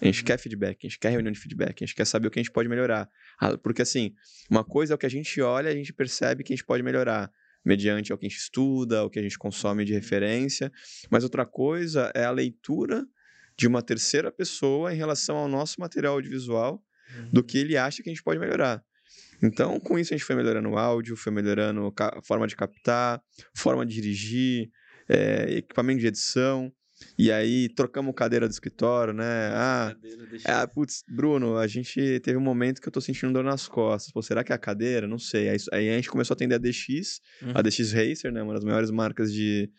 A gente uhum. quer feedback, a gente quer reunião de feedback, a gente quer saber o que a gente pode melhorar. Ah, porque, assim, uma coisa é o que a gente olha, a gente percebe que a gente pode melhorar, mediante o que a gente estuda, o que a gente consome de referência. Mas outra coisa é a leitura de uma terceira pessoa em relação ao nosso material audiovisual, do que ele acha que a gente pode melhorar. Então, com isso, a gente foi melhorando o áudio, foi melhorando a forma de captar, forma de dirigir, é, equipamento de edição. E aí trocamos cadeira do escritório, né? Ah, é, putz, Bruno, a gente teve um momento que eu tô sentindo dor nas costas. Pô, será que é a cadeira? Não sei. Aí, aí a gente começou a atender a DX, uhum. a DX Racer, né? Uma das maiores marcas de,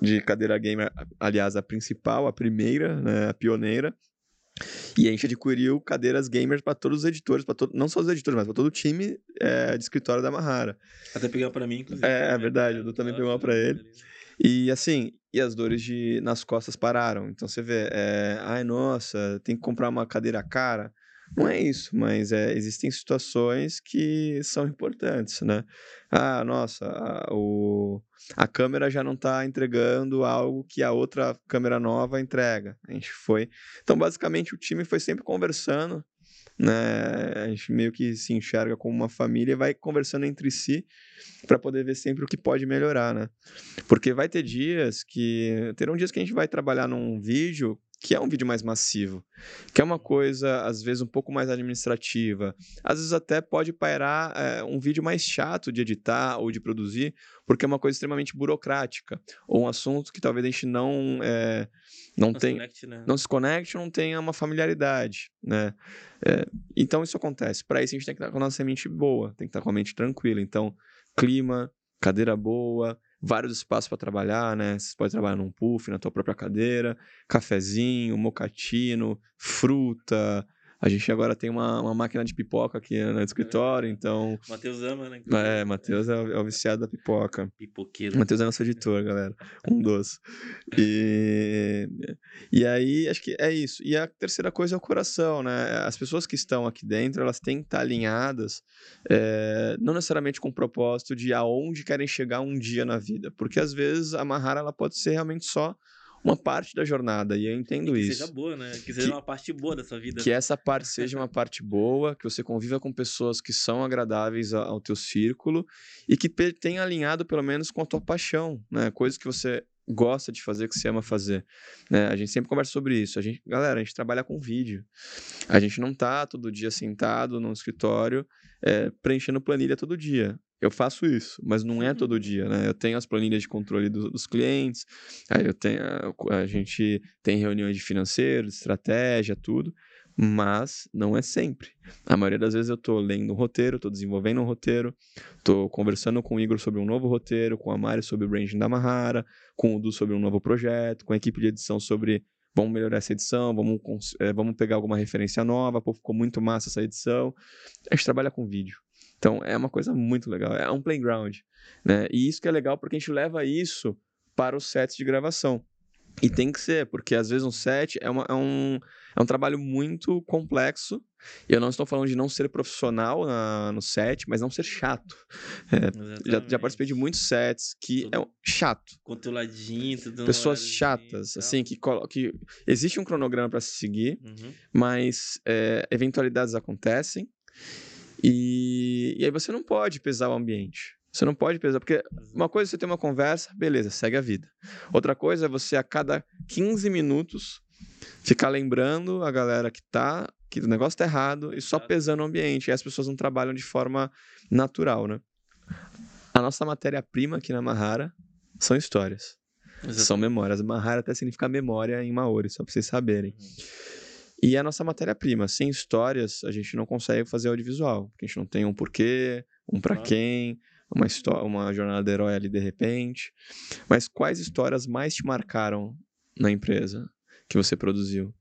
de cadeira gamer. Aliás, a principal, a primeira, né? A pioneira. E a gente adquiriu cadeiras gamers para todos os editores, para não só os editores, mas para todo o time é, de escritório da Mahara. Até pegar para mim, inclusive. É, é verdade, eu também peguei uma para ele. E assim, e as dores de, nas costas pararam. Então você vê, é, ai nossa, tem que comprar uma cadeira cara. Não é isso, mas é, existem situações que são importantes, né? Ah, nossa, a, o, a câmera já não está entregando algo que a outra câmera nova entrega. A gente foi. Então, basicamente, o time foi sempre conversando né? A gente meio que se enxerga como uma família e vai conversando entre si para poder ver sempre o que pode melhorar, né? Porque vai ter dias que terão dias que a gente vai trabalhar num vídeo que é um vídeo mais massivo, que é uma coisa, às vezes, um pouco mais administrativa. Às vezes até pode pairar é, um vídeo mais chato de editar ou de produzir, porque é uma coisa extremamente burocrática, ou um assunto que talvez a gente não, é, não, não, tem, se conecte, né? não se conecte, não tenha uma familiaridade, né? É, então isso acontece. Para isso a gente tem que estar com a nossa mente boa, tem que estar com a mente tranquila. Então, clima, cadeira boa, vários espaços para trabalhar, né? Você pode trabalhar num puff, na tua própria cadeira, cafezinho, mocatino, fruta, a gente agora tem uma, uma máquina de pipoca aqui no escritório, então. Matheus ama, né? É, Matheus é, é, o viciado da pipoca. Pipoqueiro. Matheus é nosso editor, galera. Um doce. E, e aí, acho que é isso. E a terceira coisa é o coração, né? As pessoas que estão aqui dentro, elas têm que estar alinhadas, é, não necessariamente com o propósito de aonde querem chegar um dia na vida. Porque às vezes a Mahara ela pode ser realmente só uma parte da jornada, e eu entendo que isso. Que seja boa, né? Que seja que, uma parte boa da sua vida. Que essa parte seja uma parte boa, que você conviva com pessoas que são agradáveis ao teu círculo e que tenha alinhado pelo menos com a tua paixão, né? Coisas que você gosta de fazer, que você ama fazer. Né? A gente sempre conversa sobre isso. A gente, galera, a gente trabalha com vídeo. A gente não tá todo dia sentado num escritório é, preenchendo planilha todo dia. Eu faço isso, mas não é todo dia, né? Eu tenho as planilhas de controle do, dos clientes, aí eu tenho a, a gente tem reuniões de financeiro, de estratégia, tudo mas não é sempre. A maioria das vezes eu estou lendo um roteiro, estou desenvolvendo um roteiro, estou conversando com o Igor sobre um novo roteiro, com a Mari sobre o branding da Mahara, com o Du sobre um novo projeto, com a equipe de edição sobre vamos melhorar essa edição, vamos, é, vamos pegar alguma referência nova, pô, ficou muito massa essa edição. A gente trabalha com vídeo. Então é uma coisa muito legal, é um playground. Né? E isso que é legal porque a gente leva isso para os sets de gravação. E tem que ser, porque às vezes um set é, uma, é, um, é um trabalho muito complexo. E eu não estou falando de não ser profissional na, no set, mas não ser chato. É, já, já, participei de muitos sets que tudo é chato. Controladinho, tudo Pessoas chatas, assim, que, que existe um cronograma para se seguir, uhum. mas é, eventualidades acontecem. E, e aí você não pode pesar o ambiente. Você não pode pesar, porque uma coisa é você ter uma conversa, beleza, segue a vida. Outra coisa é você a cada 15 minutos ficar lembrando a galera que tá, que o negócio tá errado e só pesando o ambiente. E as pessoas não trabalham de forma natural, né? A nossa matéria-prima aqui na Mahara são histórias. Exatamente. São memórias. Mahara até significa memória em Maori, só pra vocês saberem. Uhum. E a nossa matéria-prima. Sem histórias, a gente não consegue fazer audiovisual. Porque a gente não tem um porquê, um para quem, uma, história, uma jornada herói ali de repente. Mas quais histórias mais te marcaram na empresa que você produziu?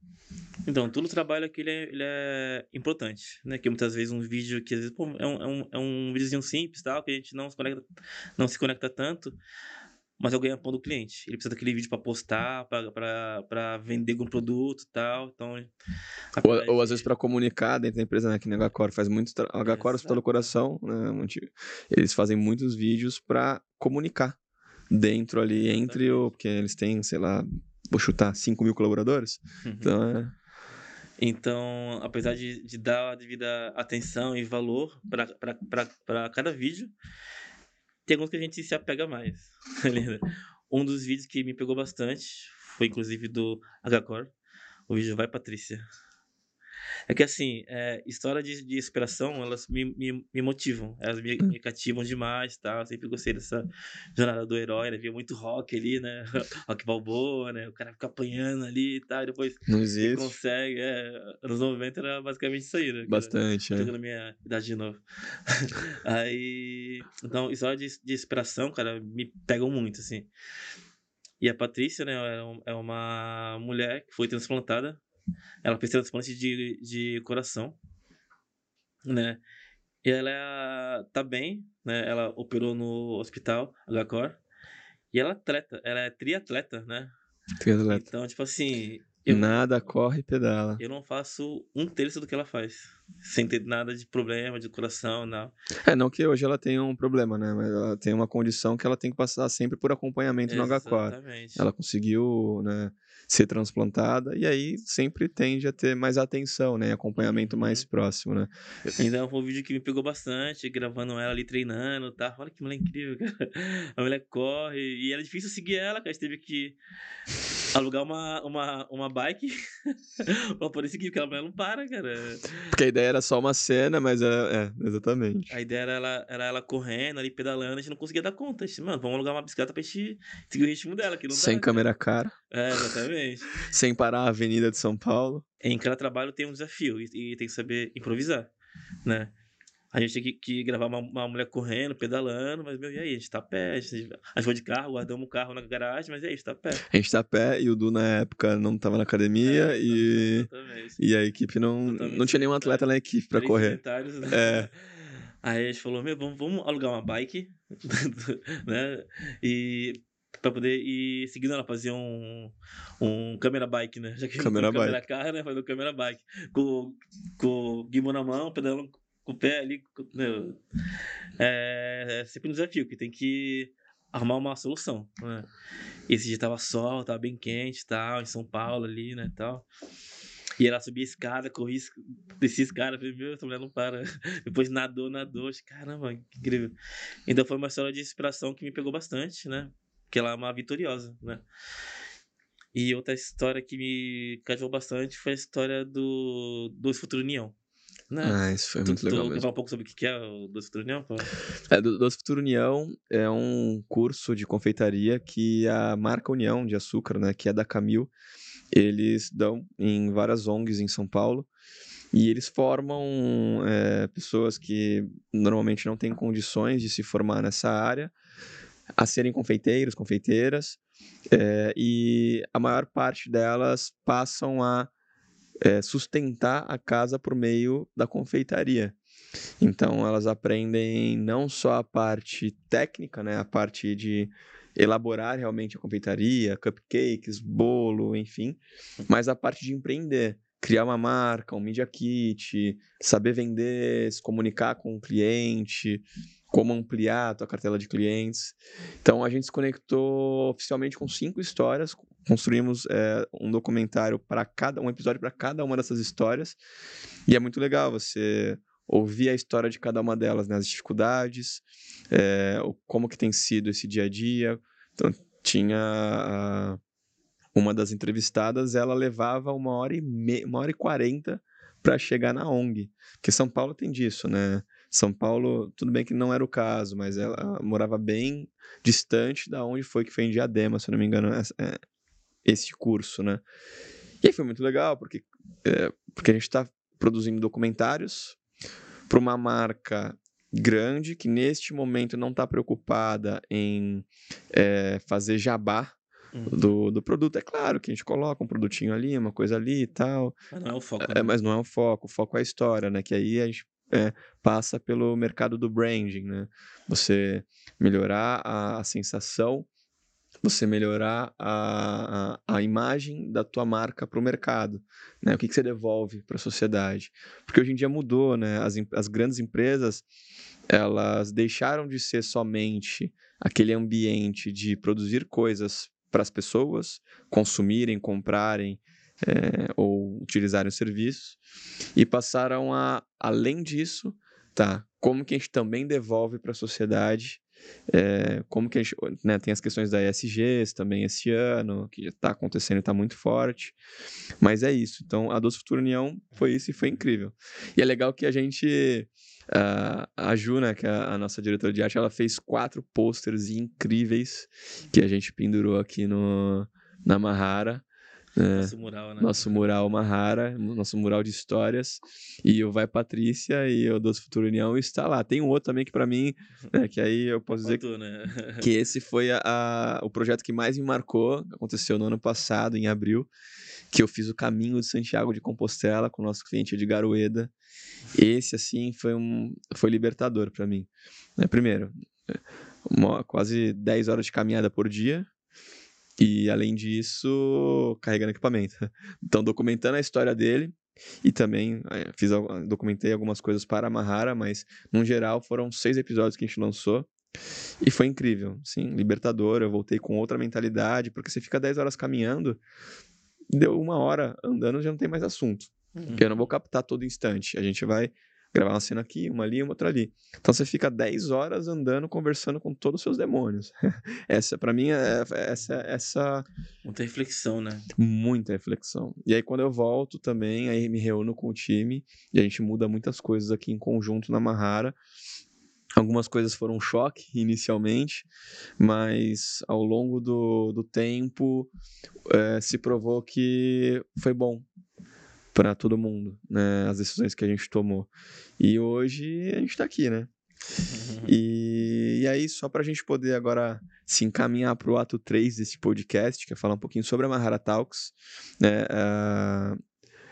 Então, todo o trabalho aqui ele é, ele é, importante, né? Que muitas vezes um vídeo que às vezes pô, é, um, é, um, é um videozinho simples, tal, que a gente não se conecta, não se conecta tanto, mas é o ganha-pão do cliente. Ele precisa daquele vídeo para postar, para vender algum produto e tal. Então, ou, ou às vezes para comunicar dentro da empresa, né? Que nem a Hcore faz muito. A Hcore Hospital do Coração, né? Eles fazem muitos vídeos para comunicar dentro ali, entre o. Porque eles têm, sei lá, vou chutar 5 mil colaboradores. Uhum. Então é. Então, apesar de, de dar a devida atenção e valor para cada vídeo, tem alguns que a gente se apega mais. um dos vídeos que me pegou bastante foi inclusive do HCore. O vídeo Vai Patrícia. É que assim, é, história de, de inspiração, elas me, me, me motivam, elas me, me, cativam demais, tá? Eu sempre gostei dessa jornada do herói, né? Via muito rock ali, né? rock balboa, né? O cara fica apanhando ali e tal, e depois Não existe. consegue. É, anos 90 era basicamente isso aí, né? Bastante, é. na minha idade de novo. aí, então, história de, de inspiração, cara, me pegam muito, assim. E a Patrícia, né, é, é uma mulher que foi transplantada ela fez transplante de, de coração, né? E ela tá bem, né? Ela operou no hospital HCOR. E ela é atleta, ela é triatleta, né? Triatleta. Então, tipo assim, eu, nada corre e pedala. Eu não faço um terço do que ela faz. Sem ter nada de problema, de coração, não. É, não que hoje ela tenha um problema, né? Mas ela tem uma condição que ela tem que passar sempre por acompanhamento Exatamente. no H4. Ela conseguiu, né? Ser transplantada, e aí sempre tende a ter mais atenção, né? Acompanhamento mais uhum. próximo, né? Então foi um vídeo que me pegou bastante, gravando ela ali treinando, tá? Olha que mulher incrível, cara. A mulher corre, e era difícil seguir ela, cara. A gente teve que alugar uma, uma, uma bike pra poder seguir, porque a mulher não para, cara. Porque a ideia era só uma cena, mas é, é exatamente. A ideia era ela, era ela correndo ali, pedalando, a gente não conseguia dar conta. A gente, mano, vamos alugar uma bicicleta pra gente seguir o ritmo dela. Que não Sem dá, câmera cara. É, exatamente. Sem parar a avenida de São Paulo. Em cada trabalho tem um desafio e, e tem que saber improvisar, né? A gente tem que, que gravar uma, uma, mulher correndo, pedalando, mas, meu, e aí? A gente tá a pé, a gente, a gente foi de carro, guardamos o carro na garagem, mas e aí? A gente tá a pé. A gente tá a pé e o Du, na época, não tava na academia é, e, e a equipe não, não tinha nenhum atleta na equipe pra correr. Né? É. Aí a gente falou, meu, vamos, vamos alugar uma bike, né? E pra poder ir seguindo ela, fazer um, um câmera bike, né? Já que câmera bike. câmera carro, né? Fazer um câmera bike. Com, com o guimão na mão, pedalando com o pé ali. Meu, é, é sempre um desafio, que tem que arrumar uma solução, né? Esse dia tava sol, tava bem quente tal, em São Paulo ali, né, tal. E ela subia a escada, corria, descia a escada, falei, meu, essa mulher não para. Depois nadou, nadou, caramba, incrível. Então foi uma história de inspiração que me pegou bastante, né? que ela é uma vitoriosa, né? E outra história que me cajou bastante foi a história do Dois Futuro União. Né? Ah, isso foi Tu- muito legal tu falar um pouco sobre o que é o Dois Futuro União? É, do Doce Futuro União é um curso de confeitaria que a marca União de Açúcar, né, que é da Camil, eles dão em várias ONGs em São Paulo e eles formam é, pessoas que normalmente não têm condições de se formar nessa área a serem confeiteiros, confeiteiras é, e a maior parte delas passam a é, sustentar a casa por meio da confeitaria. Então elas aprendem não só a parte técnica, né, a parte de elaborar realmente a confeitaria, cupcakes, bolo, enfim, mas a parte de empreender, criar uma marca, um media kit, saber vender, se comunicar com o cliente, como ampliar a tua cartela de clientes. Então a gente se conectou oficialmente com cinco histórias, construímos é, um documentário para cada um episódio para cada uma dessas histórias e é muito legal você ouvir a história de cada uma delas, né? as dificuldades, é, como que tem sido esse dia a dia. Então, tinha uma das entrevistadas, ela levava uma hora e me, uma hora e quarenta para chegar na ONG, porque São Paulo tem disso, né? São Paulo, tudo bem que não era o caso, mas ela morava bem distante da onde foi que foi em Diadema, se não me engano, é, esse curso, né? E aí foi muito legal, porque, é, porque a gente está produzindo documentários para uma marca grande que neste momento não está preocupada em é, fazer jabá Hum. do, do produto. É claro que a gente coloca um produtinho ali, uma coisa ali e tal, Mas não é o foco. é, né? mas não é o foco. O foco é a história, né? Que aí a gente é, passa pelo mercado do branding, né? Você melhorar a, a sensação, você melhorar a, a, a imagem da tua marca para o mercado, né? O que, que você devolve para a sociedade? Porque hoje em dia mudou, né? As, as grandes empresas, elas deixaram de ser somente aquele ambiente de produzir coisas para as pessoas consumirem, comprarem, é, ou utilizarem os serviços e passaram a, além disso, tá, como que a gente também devolve para a sociedade, é, como que a gente, né, tem as questões da ESGs também esse ano, que está acontecendo e está muito forte, mas é isso, então a Doce Futura União foi isso e foi incrível. E é legal que a gente, ah, a Ju, né, que é a nossa diretora de arte, ela fez quatro posters incríveis que a gente pendurou aqui no, na Mahara, né, Nosso mural, né? nosso mural Mahara, nosso mural de histórias, e o Vai Patrícia e o Doce Futuro União está lá. Tem um outro também que para mim, né, que aí eu posso dizer Faltou, né? que esse foi a- a- o projeto que mais me marcou, aconteceu no ano passado, em abril, que eu fiz o caminho de Santiago de Compostela com o nosso cliente Edgar Ueda. Esse, assim, foi, um, foi libertador para mim. né? Primeiro, uma- quase 10 horas de caminhada por dia, e além disso, carregando equipamento. Então, documentando a história dele e também eh, fiz, al- documentei algumas coisas para a Mahara, mas no geral foram seis episódios que a gente lançou. E foi incrível, sim, libertador. Eu voltei com outra mentalidade, porque você fica 10 horas caminhando, deu uma hora andando, já não tem mais assunto. Uhum. Porque eu não vou captar todo instante. A gente vai gravar uma cena aqui, uma ali, uma outra ali. Então você fica 10 horas andando, conversando com todos os seus demônios. essa, para mim, é essa, essa Muita reflexão, né? muita reflexão. E aí, quando eu volto também, aí me reúno com o time e a gente muda muitas coisas aqui em conjunto na Mahara. Algumas coisas foram um choque inicialmente, mas ao longo do, do tempo eh, se provou que foi bom para todo mundo, né? As decisões que a gente tomou. E hoje a gente está aqui, né? E, e aí, só para a gente poder agora se encaminhar para o ato 3 desse podcast, que é falar um pouquinho sobre a Mahara Talks, né? ah,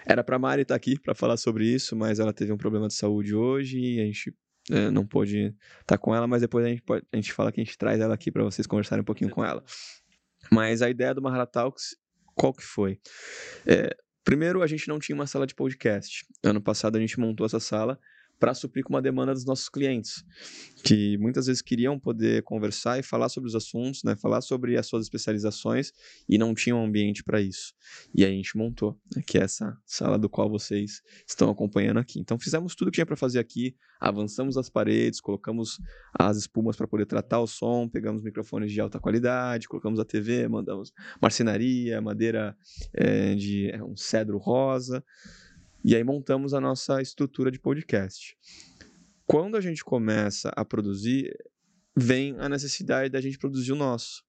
era para Mari estar aqui para falar sobre isso, mas ela teve um problema de saúde hoje e a gente eh, não pôde estar com ela, mas depois a gente, pode, a gente fala que a gente traz ela aqui para vocês conversarem um pouquinho com ela. Mas a ideia do Mahara Talks, qual que foi? É, primeiro, a gente não tinha uma sala de podcast. Ano passado a gente montou essa sala para suprir com uma demanda dos nossos clientes, que muitas vezes queriam poder conversar e falar sobre os assuntos, né, falar sobre as suas especializações e não tinham um ambiente para isso. E aí a gente montou, né, que é essa sala do qual vocês estão acompanhando aqui. Então fizemos tudo que tinha para fazer aqui, avançamos as paredes, colocamos as espumas para poder tratar o som, pegamos microfones de alta qualidade, colocamos a TV, mandamos marcenaria, madeira é, de é, um cedro rosa. E aí montamos a nossa estrutura de podcast. Quando a gente começa a produzir, vem a necessidade da gente produzir o nosso.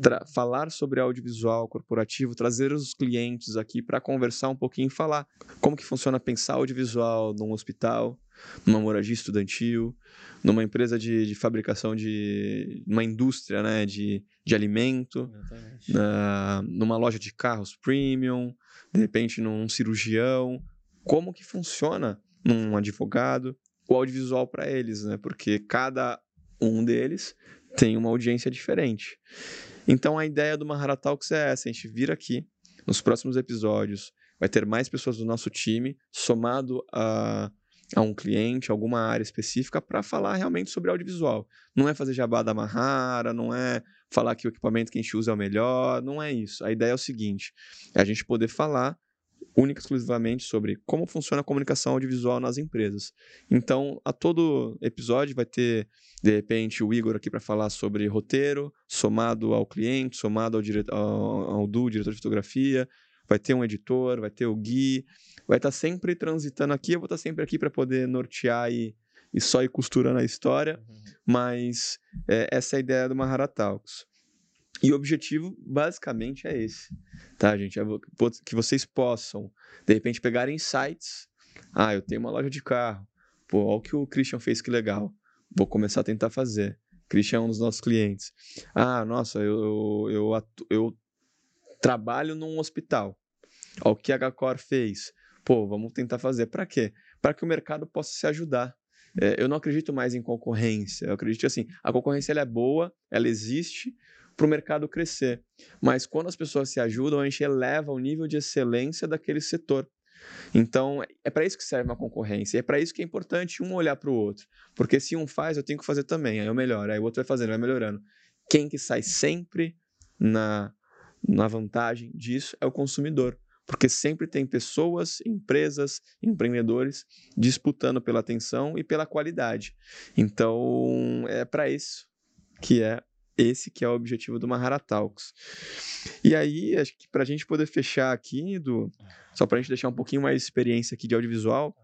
Tra falar sobre audiovisual corporativo, trazer os clientes aqui para conversar um pouquinho e falar como que funciona pensar audiovisual num hospital, numa moradia estudantil, numa empresa de, de fabricação de uma indústria né, de, de alimento, na, numa loja de carros premium, de repente num cirurgião, como que funciona num advogado o audiovisual para eles, né? Porque cada um deles tem uma audiência diferente. Então a ideia do Mahara Talks é essa: a gente vir aqui nos próximos episódios, vai ter mais pessoas do nosso time, somado a, a um cliente, alguma área específica, para falar realmente sobre audiovisual. Não é fazer jabá da Mahara, não é falar que o equipamento que a gente usa é o melhor, não é isso. A ideia é o seguinte: é a gente poder falar única e exclusivamente sobre como funciona a comunicação audiovisual nas empresas. Então, a todo episódio vai ter, de repente, o Igor aqui para falar sobre roteiro, somado ao cliente, somado ao, dire... ao, ao Du, diretor de fotografia, vai ter um editor, vai ter o Gui, vai estar tá sempre transitando aqui, eu vou estar tá sempre aqui para poder nortear e, e só ir costurando a história, uhum. mas é, essa é a ideia do Mahara Talks. E o objetivo, basicamente, é esse, tá, gente? É que vocês possam, de repente, pegar insights. Ah, eu tenho uma loja de carro. Pô, olha o que o Christian fez, que legal. Vou começar a tentar fazer. Christian é um dos nossos clientes. Ah, nossa, eu, eu, eu, eu trabalho num hospital. Olha o que a Gacor fez. Pô, vamos tentar fazer. Para quê? Para que o mercado possa se ajudar. É, eu não acredito mais em concorrência. Eu acredito assim, a concorrência ela é boa, ela existe, para o mercado crescer. Mas quando as pessoas se ajudam, a gente eleva o nível de excelência daquele setor. Então, é para isso que serve uma concorrência. É para isso que é importante um olhar para o outro. Porque se um faz, eu tenho que fazer também. Aí eu melhoro. Aí o outro vai fazendo, vai melhorando. Quem que sai sempre na, na vantagem disso é o consumidor. Porque sempre tem pessoas, empresas, empreendedores disputando pela atenção e pela qualidade. Então, é para isso que é esse que é o objetivo do Mahara Talks. E aí, acho que para a gente poder fechar aqui, do só para a gente deixar um pouquinho mais de experiência aqui de audiovisual,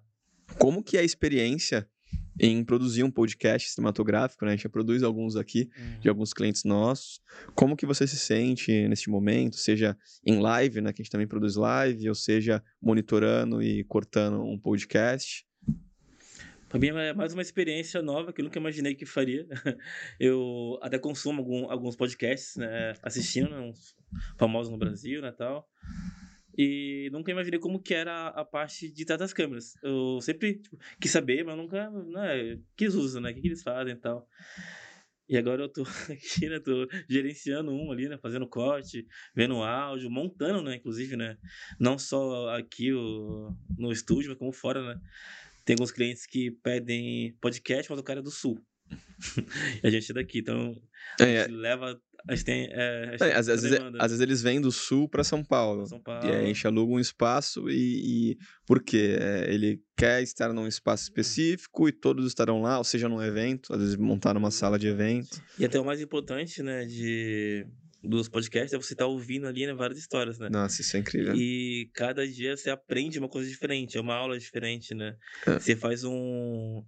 como que é a experiência em produzir um podcast cinematográfico, né? A gente já produz alguns aqui, uhum. de alguns clientes nossos. Como que você se sente neste momento, seja em live, né? Que a gente também produz live, ou seja, monitorando e cortando um podcast. Para mim é mais uma experiência nova que eu nunca imaginei que faria. Eu até consumo algum, alguns podcasts, né, assistindo, né, uns famosos no Brasil, né, tal. E nunca imaginei como que era a parte de trás das câmeras. Eu sempre tipo, quis saber, mas nunca né, quis usar, né? O que, que eles fazem e tal. E agora eu tô aqui, né? Tô gerenciando um ali, né? Fazendo corte, vendo áudio, montando, né? Inclusive, né? Não só aqui o, no estúdio, mas como fora, né? Tem alguns clientes que pedem podcast, mas o cara é do sul. e a gente é daqui, então a é, gente é. leva. A gente tem. É, gente é, às, vezes, às, vezes, eles vêm do sul para São Paulo. São Paulo. E aí a gente aluga um espaço e. e por quê? É, ele quer estar num espaço específico e todos estarão lá, ou seja, num evento, às vezes montar numa sala de evento. E até o mais importante, né, de dos podcasts é você estar tá ouvindo ali né, várias histórias, né? Nossa, isso é incrível. E cada dia você aprende uma coisa diferente, é uma aula diferente, né? É. Você faz um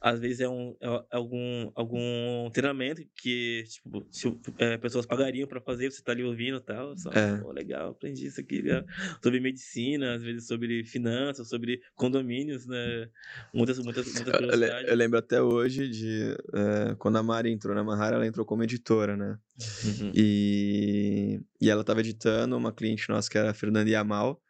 às vezes é, um, é algum, algum treinamento que tipo, se, é, pessoas pagariam para fazer, você tá ali ouvindo e tal. Só, é. oh, legal, aprendi isso aqui. Né? Sobre medicina, às vezes sobre finanças, sobre condomínios, né? Muitas, muitas, muitas. Eu, eu lembro até hoje de é, quando a Mari entrou na Mahara, ela entrou como editora, né? Uhum. E, e ela estava editando uma cliente nossa que era a Fernanda Yamal.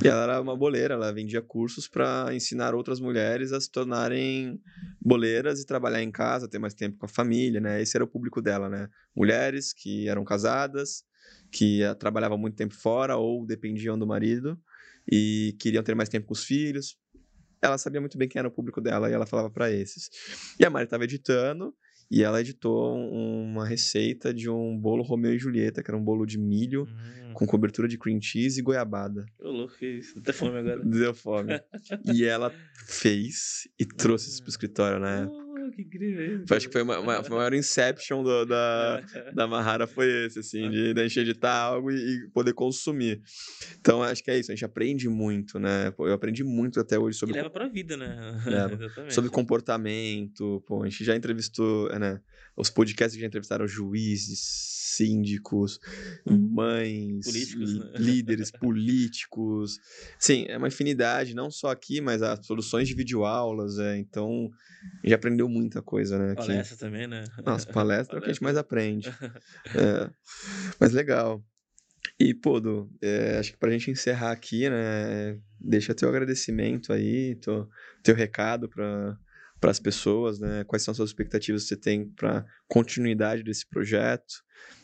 E ela era uma boleira, ela vendia cursos para ensinar outras mulheres a se tornarem boleiras e trabalhar em casa, ter mais tempo com a família, né? Esse era o público dela, né? Mulheres que eram casadas, que eh, trabalhavam muito tempo fora ou dependiam do marido e queriam ter mais tempo com os filhos. ela sabia muito bem quem era o público dela e ela falava para esses. E a Mari estava editando e ela editou uma receita de um bolo Romeu e Julieta, que era um bolo de milho Hum, com cobertura de cream cheese e goiabada. ô louco, que isso. Até fome agora. Deu fome. e ela fez e trouxe isso pro escritório, né? Que incrível. Acho que foi uma, uma, foi a maior inception do- da, da Mahara foi esse, assim, de, de a gente editar algo e, e poder consumir. Então, acho que é isso, a gente aprende muito, né? Pô, eu aprendi muito até hoje E sobre, leva pra vida, né? Exatamente. sobre comportamento. Pô, a gente já entrevistou, é, né? Os podcasts que já entrevistaram juízes, síndicos, mães, Políticos, lí- né? líderes políticos. Sim, é uma infinidade, não só aqui, mas as soluções de videoaulas, é. Então, a gente aprendeu muita coisa, né? aqui. Palestra também, né? Nossa, palestra é o que a gente mais aprende. É, mas legal. E, pô, Du, é, acho que pra gente encerrar aqui, né, deixa teu agradecimento aí, teu, teu recado para as pessoas, né, quais são as suas expectativas que você tem para continuidade desse projeto,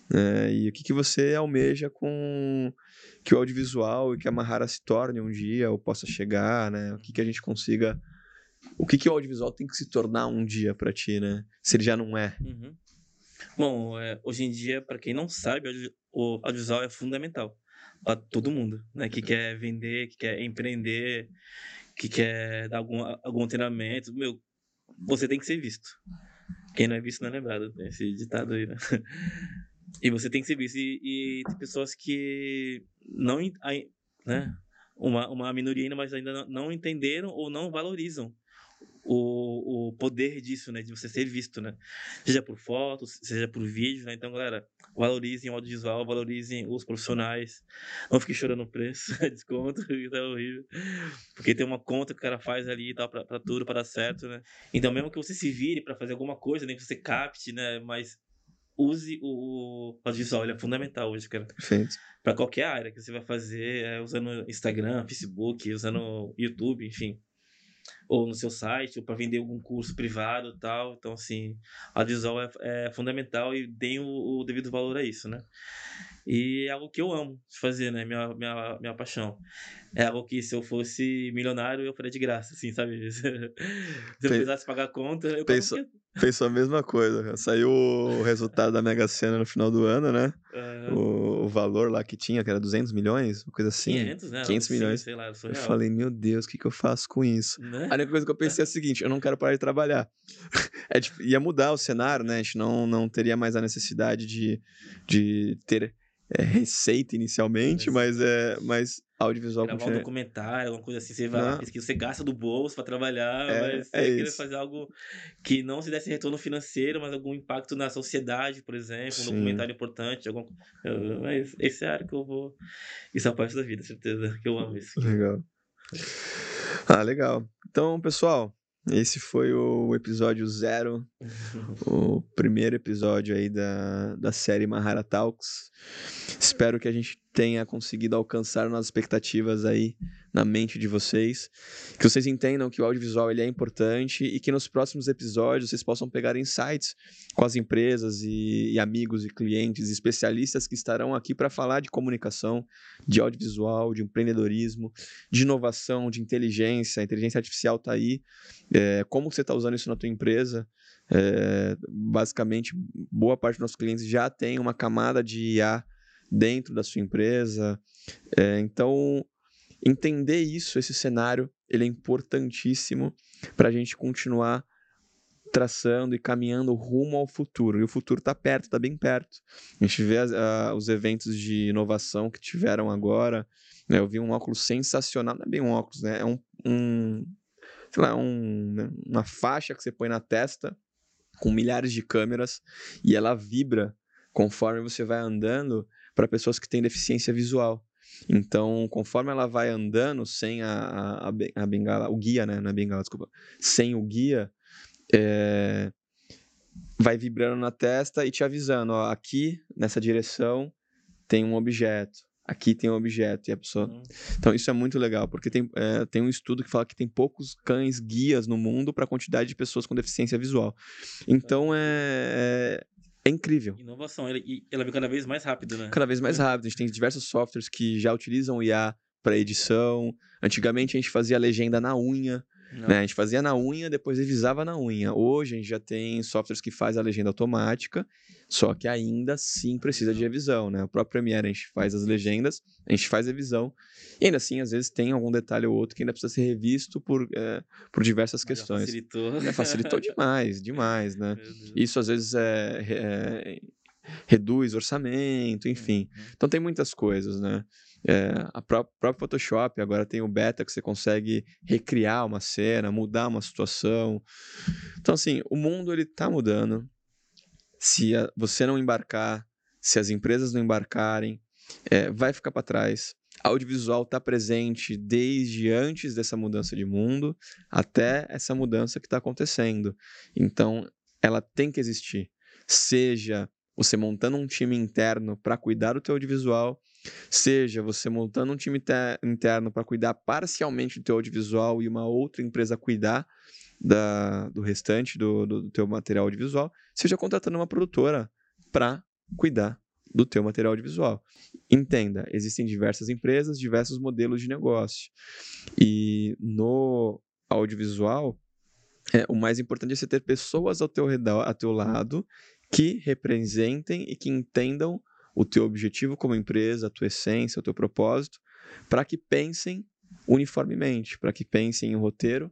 né, e o que, que você almeja com que o audiovisual e que a Mahara se torne um dia ou possa chegar, né, o que, que a gente consiga, o que, que o audiovisual tem que se tornar um dia para ti, né, se ele já não é. Uhum. Bom, é, hoje em dia, para quem não sabe, o audiovisual é fundamental para todo mundo, né? Que quer vender, que quer empreender, que quer dar algum, algum treinamento. Meu, você tem que ser visto. Quem não é visto não é lembrado. Tem esse ditado aí, né? E você tem que ser visto. E, e tem pessoas que não, né? Uma, uma minoria ainda, mas ainda não entenderam ou não valorizam o, o poder disso, né? De você ser visto, né? Seja por fotos, seja por vídeo, né? Então, galera, valorizem o audiovisual, valorizem os profissionais. Não fiquem chorando o preço, desconto, que tá horrível. Porque tem uma conta que o cara faz ali e tal, pra, pra tudo, pra dar certo, né? Então, mesmo que você se vire pra fazer alguma coisa, nem que você capte, né? Mas use o, o audiovisual, ele é fundamental hoje, cara Perfeito. para qualquer área que você vai fazer, é, usando Instagram, Facebook, usando YouTube, enfim. Ou no seu site, ou para vender algum curso privado tal. Então, assim, a audiovisual é, é fundamental e deem o, o devido valor a isso, né? E é algo que eu amo fazer, né? Minha, minha, minha paixão. É algo que se eu fosse milionário, eu faria de graça, assim, sabe? se eu precisasse pagar a conta, eu pagaria. Pensou a mesma coisa. cara. Saiu o resultado da Mega Sena no final do ano, né? Ah, O, o valor lá que tinha, que era 200 milhões, uma coisa assim. 500, né? 500 Sim, milhões. Sei lá, Eu surreal. falei, meu Deus, o que, que eu faço com isso? Né? A única coisa que eu pensei é a seguinte: eu não quero parar de trabalhar. É, tipo, ia mudar o cenário, né? A gente não, não teria mais a necessidade de, de ter é, receita inicialmente, mas, é, mas audiovisual gravar um continua. documentário, alguma coisa assim, você vai Não. você gasta do bolso pra trabalhar, É, mas você é querer fazer algo que não se desse retorno financeiro, mas algum impacto na sociedade, por exemplo, um Sim. documentário importante, algum... mas esse é a área que eu vou. Isso é a parte da vida, certeza, que eu amo isso. Legal. Ah, legal. Então, pessoal, esse foi o episódio zero, o primeiro episódio aí da, da série Mahara Talks. Espero que a gente tenha conseguido alcançar nossas expectativas aí na mente de vocês, que vocês entendam que o audiovisual ele é importante e que nos próximos episódios vocês possam pegar insights com as empresas e, e amigos e clientes, especialistas que estarão aqui para falar de comunicação, de audiovisual, de empreendedorismo, de inovação, de inteligência. A inteligência artificial está aí. É, como você está usando isso na tua empresa? É, basicamente, boa parte dos nossos clientes já tem uma camada de IA dentro da sua empresa. É, então, entender isso, esse cenário, ele é importantíssimo para a gente continuar traçando e caminhando rumo ao futuro. E o futuro está perto, está bem perto. A gente vê a- os eventos de inovação que tiveram agora. né? Eu vi um óculos sensacional, não é bem um óculos, né? É um, um sei lá, um, né? uma faixa que você põe na testa com milhares de câmeras e ela vibra conforme você vai andando para pessoas que têm deficiência visual. Então, conforme ela vai andando sem a, a, a ben- a bengala, o guia, né? Não é bengala, desculpa. Sem o guia, é, vai vibrando na testa e te avisando, ó, aqui, nessa direção, tem um objeto. Aqui tem um objeto. E a pessoa Hum, então isso é muito legal, porque tem, é, tem um estudo que fala que tem poucos cães guias no mundo para a quantidade de pessoas com deficiência visual. Então é, é, é incrível. Inovação, ela, e ela vem cada vez mais rápido, né? Cada vez mais rápido. A gente tem diversos softwares que já utilizam IA para edição. Antigamente a gente fazia legenda na unha. Né? A gente fazia na unha, depois revisava na unha. Hoje a gente já tem softwares que faz a legenda automática, só que ainda assim precisa de revisão, né? O próprio Premiere a gente faz as legendas, a gente faz a revisão, e ainda assim, às vezes, tem algum detalhe ou outro que ainda precisa ser revisto por, é, por diversas Mas questões. facilitou. É, facilitou demais, demais, né? Isso às vezes é, é reduz orçamento, enfim. Uhum. Então tem muitas coisas, né? É, a pró próprio Photoshop agora tem o beta que você consegue recriar uma cena, mudar uma situação. Então assim, o mundo ele tá mudando. Se a, você não embarcar, se as empresas não embarcarem, é, vai ficar para trás. Audiovisual está presente desde antes dessa mudança de mundo até essa mudança que está acontecendo. Então, ela tem que existir. Seja você montando um time interno para cuidar do teu audiovisual, seja você montando um time interno para cuidar parcialmente do teu audiovisual e uma outra empresa cuidar da, do restante do, do, do teu material audiovisual, seja contratando uma produtora para cuidar do teu material audiovisual. Entenda, existem diversas empresas, diversos modelos de negócio. E no audiovisual, é, o mais importante é você ter pessoas ao teu redor, ao teu lado, que representem e que entendam o teu objetivo como empresa, a tua essência, o teu propósito, para que pensem uniformemente, para que pensem em roteiro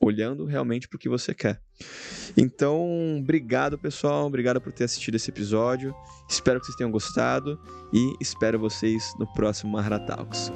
olhando realmente para o que você quer. Então, obrigado pessoal, obrigado por ter assistido esse episódio. Espero que vocês tenham gostado e espero vocês no próximo Mahara Talks.